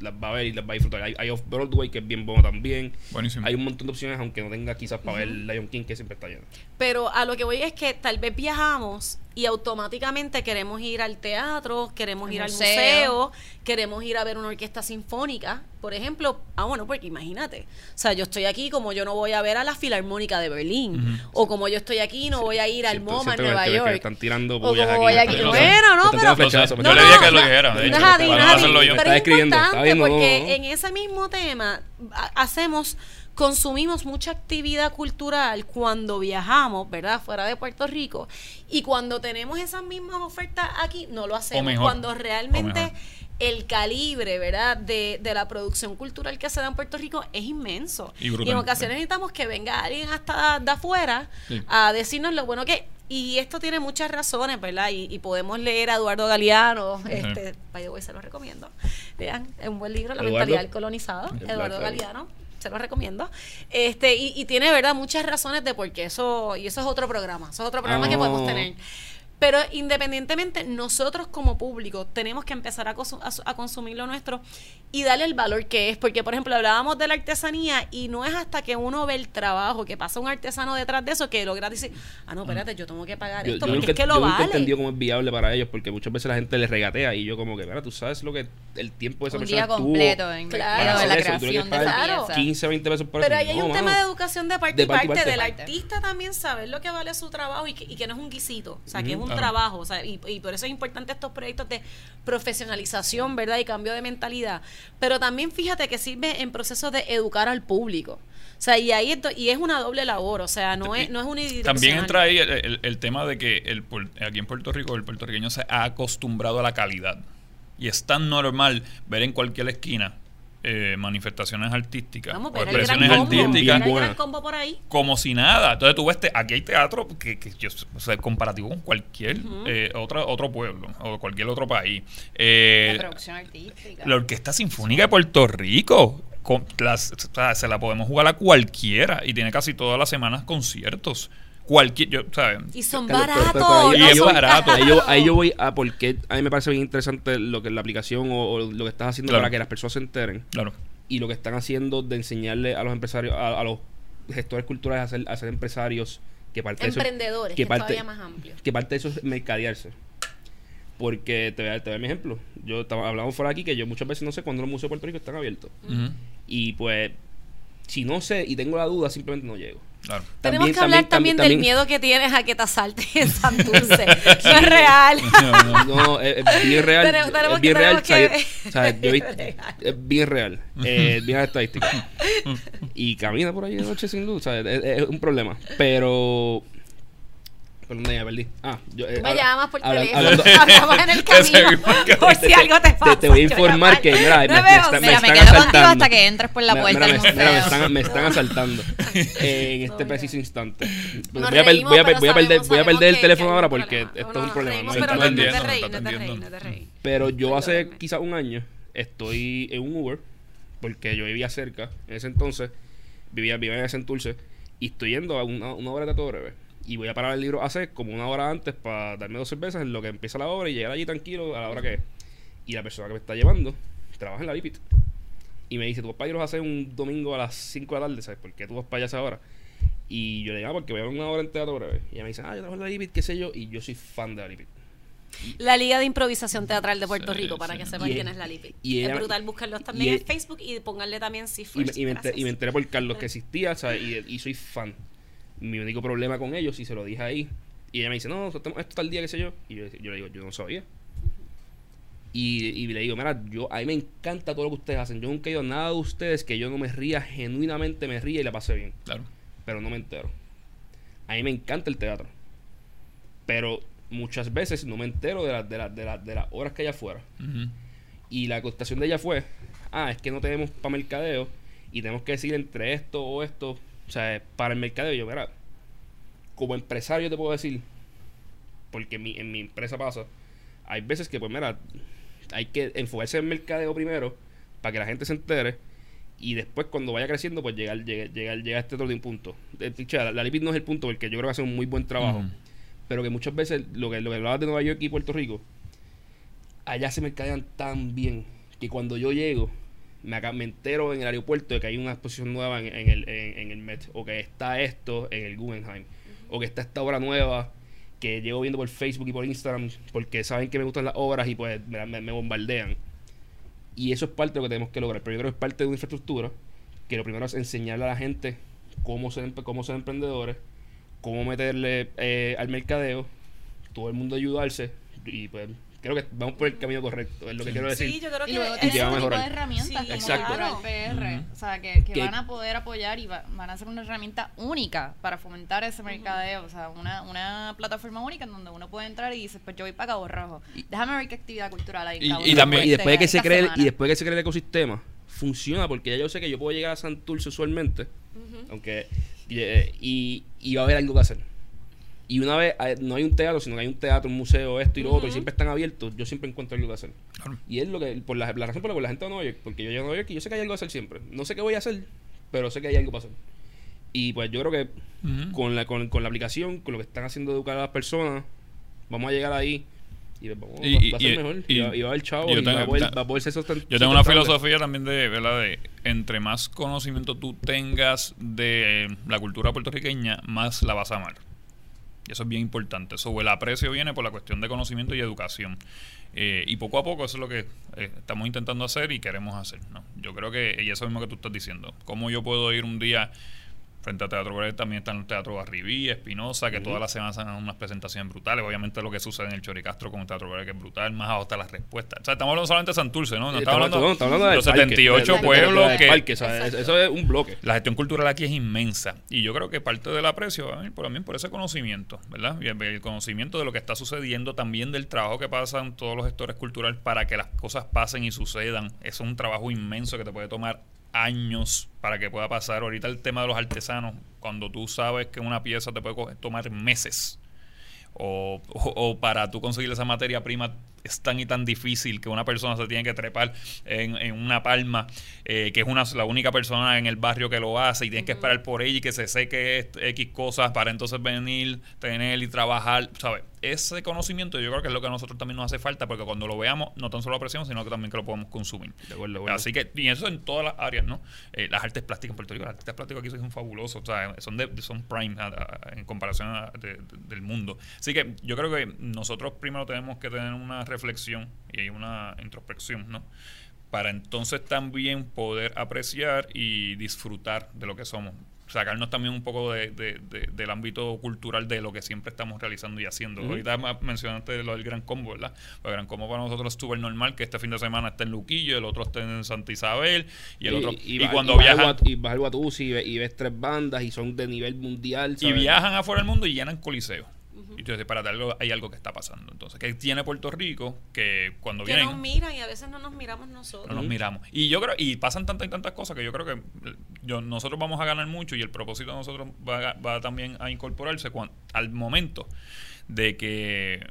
Speaker 1: las va a ver y las va a disfrutar. Hay, hay Off Broadway que es bien bueno también.
Speaker 3: Buenísimo.
Speaker 1: Hay un montón de opciones, aunque no tenga quizás para ver Lion King, que siempre está lleno.
Speaker 2: Pero a lo que voy es que tal vez viajamos y automáticamente queremos ir al teatro, queremos ir
Speaker 4: museo.
Speaker 2: al museo, queremos ir a ver una orquesta sinfónica, por ejemplo. Ah, bueno, porque imagínate. O sea, yo estoy aquí como yo no voy a ver a la Filarmónica de Berlín. O como yo estoy aquí no voy a ir al
Speaker 1: Siento-
Speaker 2: MoMA en Nueva
Speaker 1: que- que
Speaker 2: York.
Speaker 1: están tirando
Speaker 2: o
Speaker 1: bullas
Speaker 2: como
Speaker 1: aquí.
Speaker 2: voy aquí.
Speaker 1: Pero-
Speaker 2: Bueno, no,
Speaker 1: Están
Speaker 2: pero...
Speaker 1: tirando flechazos,
Speaker 3: Yo le dije que lo dijera, de
Speaker 2: no
Speaker 3: hecho, no
Speaker 2: no es Adi,
Speaker 3: hacerlo yo.
Speaker 2: Pero
Speaker 1: Está
Speaker 2: es
Speaker 1: escribiendo, está
Speaker 2: importante
Speaker 1: viendo,
Speaker 2: porque
Speaker 1: no, no.
Speaker 2: en ese mismo tema ha- hacemos consumimos mucha actividad cultural cuando viajamos, ¿verdad? Fuera de Puerto Rico. Y cuando tenemos esas mismas ofertas aquí, no lo hacemos.
Speaker 3: mejor,
Speaker 2: Cuando realmente el calibre, ¿verdad? De, de la producción cultural que se da en Puerto Rico es inmenso.
Speaker 3: Y brutal,
Speaker 2: en ocasiones necesitamos que venga alguien hasta de afuera
Speaker 3: Sí.
Speaker 2: a decirnos lo bueno que... Y esto tiene muchas razones, ¿verdad? Y, y podemos leer a Eduardo Galeano, este, by the way, se lo recomiendo. Vean, es un buen libro, La mentalidad del colonizado, Eduardo. Galeano, se lo recomiendo. Este, y, y tiene, ¿verdad? Muchas razones de por qué eso, y eso es otro programa, eso es otro programa que
Speaker 1: Ah.
Speaker 2: podemos tener. Pero independientemente, nosotros como público tenemos que empezar a, a a consumir lo nuestro y darle el valor que es. Porque, por ejemplo, hablábamos de la artesanía y no es hasta que uno ve el trabajo, que pasa un artesano detrás de eso, que logra decir, ah, no, espérate, yo tengo que pagar
Speaker 1: Yo,
Speaker 2: esto
Speaker 1: yo
Speaker 2: porque
Speaker 1: nunca,
Speaker 2: es que lo
Speaker 1: yo nunca
Speaker 2: vale.
Speaker 1: entendido cómo es viable para ellos, porque muchas veces la gente les regatea y yo como que, mira, tú sabes lo que el tiempo de esa
Speaker 4: un
Speaker 1: persona
Speaker 4: día completo en,
Speaker 2: Claro.
Speaker 4: en la
Speaker 1: Para hacer eso,
Speaker 4: creación de pieza.
Speaker 1: 15, 20 pesos por
Speaker 2: Pero
Speaker 1: eso.
Speaker 2: ahí hay
Speaker 1: No,
Speaker 2: un
Speaker 1: mano.
Speaker 2: tema de educación de parte
Speaker 1: De
Speaker 2: y
Speaker 1: parte y
Speaker 2: parte,
Speaker 1: parte.
Speaker 2: del
Speaker 4: Parte.
Speaker 2: artista también saber lo que vale su trabajo y que, y que no es un guisito, o sea, que es. Un trabajo, o sea, y, y por eso es importante estos proyectos de profesionalización, ¿verdad? Y cambio de mentalidad. Pero también fíjate que sirve en procesos de educar al público. O sea, y ahí esto- y es una doble labor, o sea, no es, no es unidireccional.
Speaker 3: También entra ahí el, el- el tema de que el, aquí en Puerto Rico el puertorriqueño se ha acostumbrado a la calidad. Y es tan normal ver en cualquier esquina eh, manifestaciones artísticas
Speaker 2: Vamos,
Speaker 3: o expresiones artísticas
Speaker 2: combo por ahí.
Speaker 3: como si nada. Entonces tú ves, te- aquí hay teatro que, que yo, o sea, comparativo con cualquier eh, otra, otro pueblo o cualquier otro país. Eh,
Speaker 4: La producción artística.
Speaker 3: la Orquesta Sinfónica de Puerto Rico. con las- o sea, se la podemos jugar a cualquiera y tiene casi todas las semanas conciertos. Cualquier, yo, ¿sabes?
Speaker 2: Y son
Speaker 1: Carlos,
Speaker 2: baratos.
Speaker 1: pero- pero ahí-
Speaker 3: Y es barato.
Speaker 1: Ahí yo, ahí yo voy a porque a mí me parece bien interesante lo que la aplicación o, o lo que estás haciendo
Speaker 3: Claro.
Speaker 1: para que las personas se enteren
Speaker 3: Claro.
Speaker 1: y lo que están haciendo de enseñarle a los empresarios, a, a los gestores culturales a ser, a ser empresarios que parte de eso,
Speaker 2: Emprendedores, que es todavía más amplio.
Speaker 1: que parte de eso es mercadearse. Porque te voy a dar, te voy a dar mi ejemplo. Yo estaba, hablamos fuera aquí que yo muchas veces no sé cuándo los museos de Puerto Rico están abiertos. Y pues, si no sé y tengo la duda, simplemente no llego.
Speaker 3: Claro.
Speaker 2: Tenemos
Speaker 1: También-
Speaker 2: que hablar
Speaker 1: también-
Speaker 2: también,
Speaker 1: también-
Speaker 2: del miedo que tienes a que te asalten en <laughs> Santurce. <laughs> no es real. <laughs>
Speaker 1: No, es, es bien real.
Speaker 2: Tenemos- tenemos
Speaker 1: es bien
Speaker 2: que-
Speaker 1: real. o sea, o sea,
Speaker 2: es real.
Speaker 1: es bien real. Eh, bien estadística. y camina por ahí de noche sin luz. o sea, es, es un problema. Pero. Pero no, ya perdí. Ah, yo, eh,
Speaker 2: me llamas por teléfono.
Speaker 1: hablando- <laughs>
Speaker 2: Hablamos en el <laughs>
Speaker 3: Ese
Speaker 2: camino. <laughs> por si algo te pasa.
Speaker 1: te voy a informar que, mira, me- me está-
Speaker 4: Mira,
Speaker 1: están
Speaker 4: me quedo contigo
Speaker 1: asaltando.
Speaker 4: hasta que entres por la puerta
Speaker 1: mira, me, mira, me están, me están asaltando eh, en este preciso instante.
Speaker 2: Nos
Speaker 1: voy, a,
Speaker 2: reímos,
Speaker 1: voy, a, voy a perder, voy a perder el teléfono ahora porque esto es un problema.
Speaker 2: pero te te te
Speaker 1: yo hace quizás un año estoy en un Uber, porque yo vivía cerca en ese entonces, vivía, vivía en Santurce, y estoy yendo a una, una hora de teatro breve. Y voy a parar el libro hace como una hora antes para darme dos cervezas en lo que empieza la obra y llegar allí tranquilo a la hora que es. Y la persona que me está llevando trabaja en la Lipit. Y me dice, tú vas para ir a hacer un domingo a las 5 de la tarde, ¿sabes? ¿Por qué tú vas para allá a esa hora? Y yo le digo, ah, porque voy a ver una hora en teatro breve. Y ella me dice, ah, yo trabajo en la Lipit, qué sé yo. Y yo soy fan de la Lipit.
Speaker 2: La Liga de Improvisación Teatral de Puerto
Speaker 3: Sí,
Speaker 2: Rico, para
Speaker 3: sí.
Speaker 2: que sepan
Speaker 1: Y-
Speaker 2: quién es la LIPI.
Speaker 1: y
Speaker 2: es
Speaker 1: ella-
Speaker 2: brutal buscarlos
Speaker 1: y
Speaker 2: también
Speaker 1: él-
Speaker 2: en Facebook y pónganle también sí
Speaker 1: Y y y me enteré por Carlos que existía, ¿sabes? Y, y soy fan. Mi único problema con ellos, y se lo dije ahí. Y ella me dice, no, esto esto tal día, qué sé yo. Y yo, yo le digo, yo no sabía. Y, y le digo, mira, yo, a mí me encanta todo lo que ustedes hacen. Yo nunca he ido a nada de ustedes que yo no me ría, genuinamente me ría y la pasé bien.
Speaker 3: Claro.
Speaker 1: Pero no me entero. A mí me encanta el teatro. Pero muchas veces no me entero de, las de, las de, las de las horas que hay afuera.
Speaker 3: Ujú.
Speaker 1: Y la contestación de ella fue, ah, es que no tenemos para mercadeo y tenemos que decidir entre esto o esto. O sea, para el mercadeo, yo, mira, como empresario te puedo decir, porque en mi, en mi empresa pasa, hay veces que, pues mira, hay que enfocarse en el mercadeo primero para que la gente se entere y después cuando vaya creciendo, pues llegar, llegar, llegar, llegar a este otro punto. La, la Lipid no es el punto porque yo creo que hace un muy buen trabajo pero que muchas veces lo que, lo que hablabas de Nueva York y Puerto Rico, allá se mercadean tan bien que cuando yo llego, me, me entero en el aeropuerto de que hay una exposición nueva en, el, en, el Met, o que está esto en el Guggenheim, o que está esta obra nueva que llevo viendo por Facebook y por Instagram porque saben que me gustan las obras y pues me, bombardean. Y eso es parte de lo que tenemos que lograr, pero yo creo es parte de una infraestructura que lo primero es enseñarle a la gente cómo ser, cómo ser emprendedores, cómo meterle eh, al mercadeo, todo el mundo ayudarse y pues creo que vamos por el camino correcto, es lo que quiero decir.
Speaker 2: Sí, yo creo
Speaker 4: Y
Speaker 2: que
Speaker 4: luego
Speaker 2: es-
Speaker 1: que
Speaker 4: tiene
Speaker 1: va a
Speaker 4: un tipo de
Speaker 1: mejorar.
Speaker 4: herramientas
Speaker 2: Sí,
Speaker 4: como
Speaker 1: Exacto.
Speaker 4: Cultural PR,
Speaker 3: Ujú.
Speaker 4: o sea, que, que
Speaker 1: Que-
Speaker 4: van a poder apoyar y va- van a ser una herramienta única para fomentar ese mercadeo, o sea, una, una plataforma única en donde uno puede entrar y dice, pues yo voy para Cabo Rojo, déjame ver qué actividad cultural hay
Speaker 3: Y- y también-
Speaker 1: y después de que
Speaker 4: este-
Speaker 1: se cree el- y
Speaker 4: semana".
Speaker 1: después de que se cree el ecosistema funciona porque ya yo sé que yo puedo llegar a Santurce usualmente aunque eh, y, y va a haber algo que hacer y una vez no hay un teatro sino que hay un teatro un museo esto y lo otro y siempre están abiertos yo siempre encuentro algo que hacer.
Speaker 3: Claro.
Speaker 1: y es lo que por la, la razón por la que la gente a Nueva York porque yo llego a Nueva York y yo sé que hay algo que hacer siempre. No sé qué voy a hacer pero sé que hay algo para hacer. Y pues yo creo que con la con, con la aplicación con lo que están haciendo educar a las personas vamos a llegar ahí y pues, vamos,
Speaker 3: Y-
Speaker 1: va,
Speaker 3: y-
Speaker 1: va a ser
Speaker 3: y-
Speaker 1: mejor.
Speaker 3: y-
Speaker 1: va, a haber chavo y va, a poder, va a poder ser sosten-
Speaker 3: Yo tengo una filosofía también de, ¿verdad? De entre más conocimiento tú tengas de la cultura puertorriqueña, más la vas a amar. Y eso es bien importante. Eso, el aprecio viene por la cuestión de conocimiento y educación. Eh, y poco a poco eso es lo que eh, estamos intentando hacer y queremos hacer. ¿no? Yo creo que, y eso mismo que tú estás diciendo, cómo yo puedo ir un día frente a Teatro Breve, también está en el Teatro Barribí, Espinosa, que todas las semanas hacen unas presentaciones brutales. Obviamente lo que sucede en el Choricastro con el Teatro Breve, que es brutal, más abajo está la respuesta. O sea, estamos hablando solamente de Santurce, ¿no? No
Speaker 1: Eh,
Speaker 3: estamos hablando,
Speaker 1: no, estamos hablando
Speaker 3: de los 78
Speaker 1: del- del-
Speaker 3: pueblos
Speaker 1: del
Speaker 3: que...
Speaker 1: parque, o sea,
Speaker 2: Exacto.
Speaker 1: eso es un bloque
Speaker 3: La gestión cultural aquí es inmensa y yo creo que parte del aprecio va a venir por, también por ese conocimiento, ¿verdad? Y el, el conocimiento de lo que está sucediendo, también del trabajo que pasan todos los gestores culturales para que las cosas pasen y sucedan. Eso es un trabajo inmenso que te puede tomar años para que pueda pasar. Ahorita el tema de los artesanos, cuando tú sabes que una pieza te puede tomar meses o, o- o para tú conseguir esa materia prima es tan y tan difícil que una persona se tiene que trepar en, en una palma, eh, que es una, la única persona en el barrio que lo hace y tienes que esperar por ella y que se seque X cosas para entonces venir, tener y trabajar, ¿sabes? Ese conocimiento yo creo que es lo que a nosotros también nos hace falta porque cuando lo veamos no tan solo lo apreciamos, sino que también que lo podemos consumir.
Speaker 1: de acuerdo, de acuerdo.
Speaker 3: Así que, y eso en todas las áreas, ¿no? Eh, las artes plásticas en Puerto Rico, las artes plásticas aquí son fabulosos, o sea, son, de, son prime a- a- en comparación a- de- de- del mundo. Así que yo creo que nosotros primero tenemos que tener una reflexión y una introspección, ¿no? Para entonces también poder apreciar y disfrutar de lo que somos. Sacarnos también un poco de, de- de- del ámbito cultural de lo que siempre estamos realizando y haciendo.
Speaker 1: Ujú.
Speaker 3: Ahorita ma- mencionaste lo del Gran Combo, ¿verdad? El Gran Combo para nosotros es súper normal que este fin de semana esté en Luquillo, el otro esté en Santa Isabel y el otro... Y,
Speaker 1: va-
Speaker 3: cuando viajan...
Speaker 1: Guat- y vas al Guatusi y, ves, y tres bandas y son de nivel mundial
Speaker 3: Y viajan afuera del mundo y llenan coliseos. Y tú dices, para algo, hay algo que está pasando. Entonces, ¿qué tiene Puerto Rico? Que cuando
Speaker 2: que
Speaker 3: vienen...
Speaker 2: nos miran y a veces no nos miramos nosotros.
Speaker 3: no nos miramos. Y yo creo, y pasan tantas y tantas cosas que yo creo que yo, nosotros vamos a ganar mucho y el propósito de nosotros va, va también a incorporarse cuan- al momento de que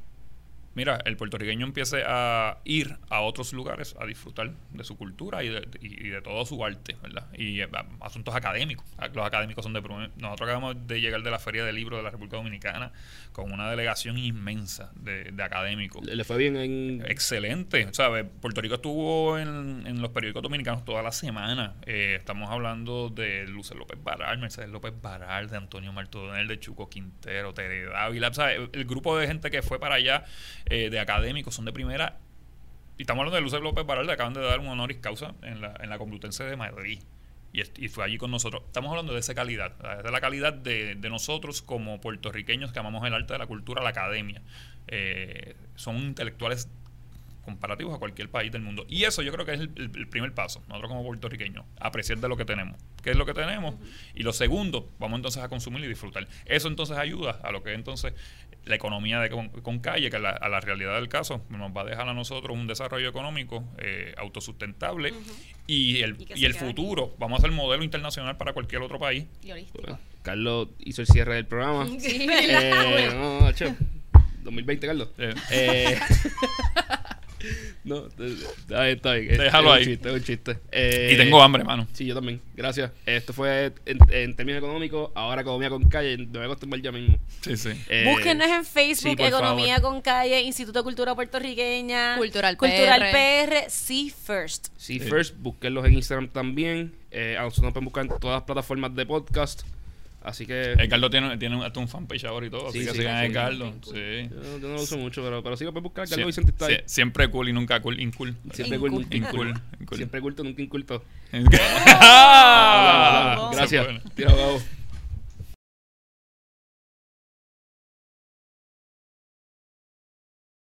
Speaker 3: mira, el puertorriqueño empiece a ir a otros lugares a disfrutar de su cultura y de, y de todo su arte, ¿verdad? Y eh, asuntos académicos. Los académicos son de... Nosotros acabamos de llegar de la Feria del Libro de la República Dominicana con una delegación inmensa de, académicos.
Speaker 1: ¿Le fue bien en...?
Speaker 3: Excelente. ¿Sabes? Puerto Rico estuvo en, en, los periódicos dominicanos toda la semana. Eh, estamos hablando de Luce López Baral, Mercedes López Baral, de Antonio Martodonel, de Chuco Quintero, Tere Dávila. ¿sabes? El grupo de gente que fue para allá eh, de académicos son de primera. Y estamos hablando de Luce López Baral, le acaban de dar un honoris causa en la, en la Complutense de Madrid. Y, fue allí con nosotros. Estamos hablando de esa calidad, de la calidad de, de, nosotros como puertorriqueños que amamos el arte de la cultura, la academia. Eh, son intelectuales comparativos a cualquier país del mundo. Y eso yo creo que es el, primer paso, nosotros como puertorriqueños, apreciar de lo que tenemos. ¿Qué es lo que tenemos? Y lo segundo, vamos entonces a consumir y disfrutar. Eso entonces ayuda a lo que entonces la economía de con, calle, que a la realidad del caso nos va a dejar a nosotros un desarrollo económico eh, autosustentable y el, y, el futuro. Vamos a ser modelo internacional para cualquier otro país.
Speaker 1: Carlos hizo el cierre del programa. Sí, eh, no, 2020, Carlos. Eh. <laughs> eh No, está bien, está bien.
Speaker 3: Déjalo
Speaker 1: ahí. Es un chiste,
Speaker 3: Eh, y tengo hambre, mano.
Speaker 1: Sí, yo también. Gracias. Esto fue en, en términos económicos. Ahora Economía con Calle. Me voy a acostumbrar ya mismo.
Speaker 3: Sí, sí.
Speaker 2: Eh, Búsquenos en Facebook, Economía con Calle, Instituto de Cultura Puertorriqueña,
Speaker 4: Cultural,
Speaker 2: Cultural PR, See First.
Speaker 1: See First, búsquenlos en Instagram también. Eh, a nosotros nos pueden buscar en todas las plataformas de podcast. Así que.
Speaker 3: El Carlos tiene, tiene hasta un fanpage ahora y todo. así que sí, sigan a Carlos. Sí.
Speaker 1: Yo, no lo uso mucho, pero, pero sí lo puedes buscar. Carlos Vicente está ahí.
Speaker 3: siempre cool y nunca cool. Incool.
Speaker 1: Siempre cool, incool. Siempre culto, nunca inculto. <laughs>
Speaker 3: Ah,
Speaker 1: Gracias. Tira,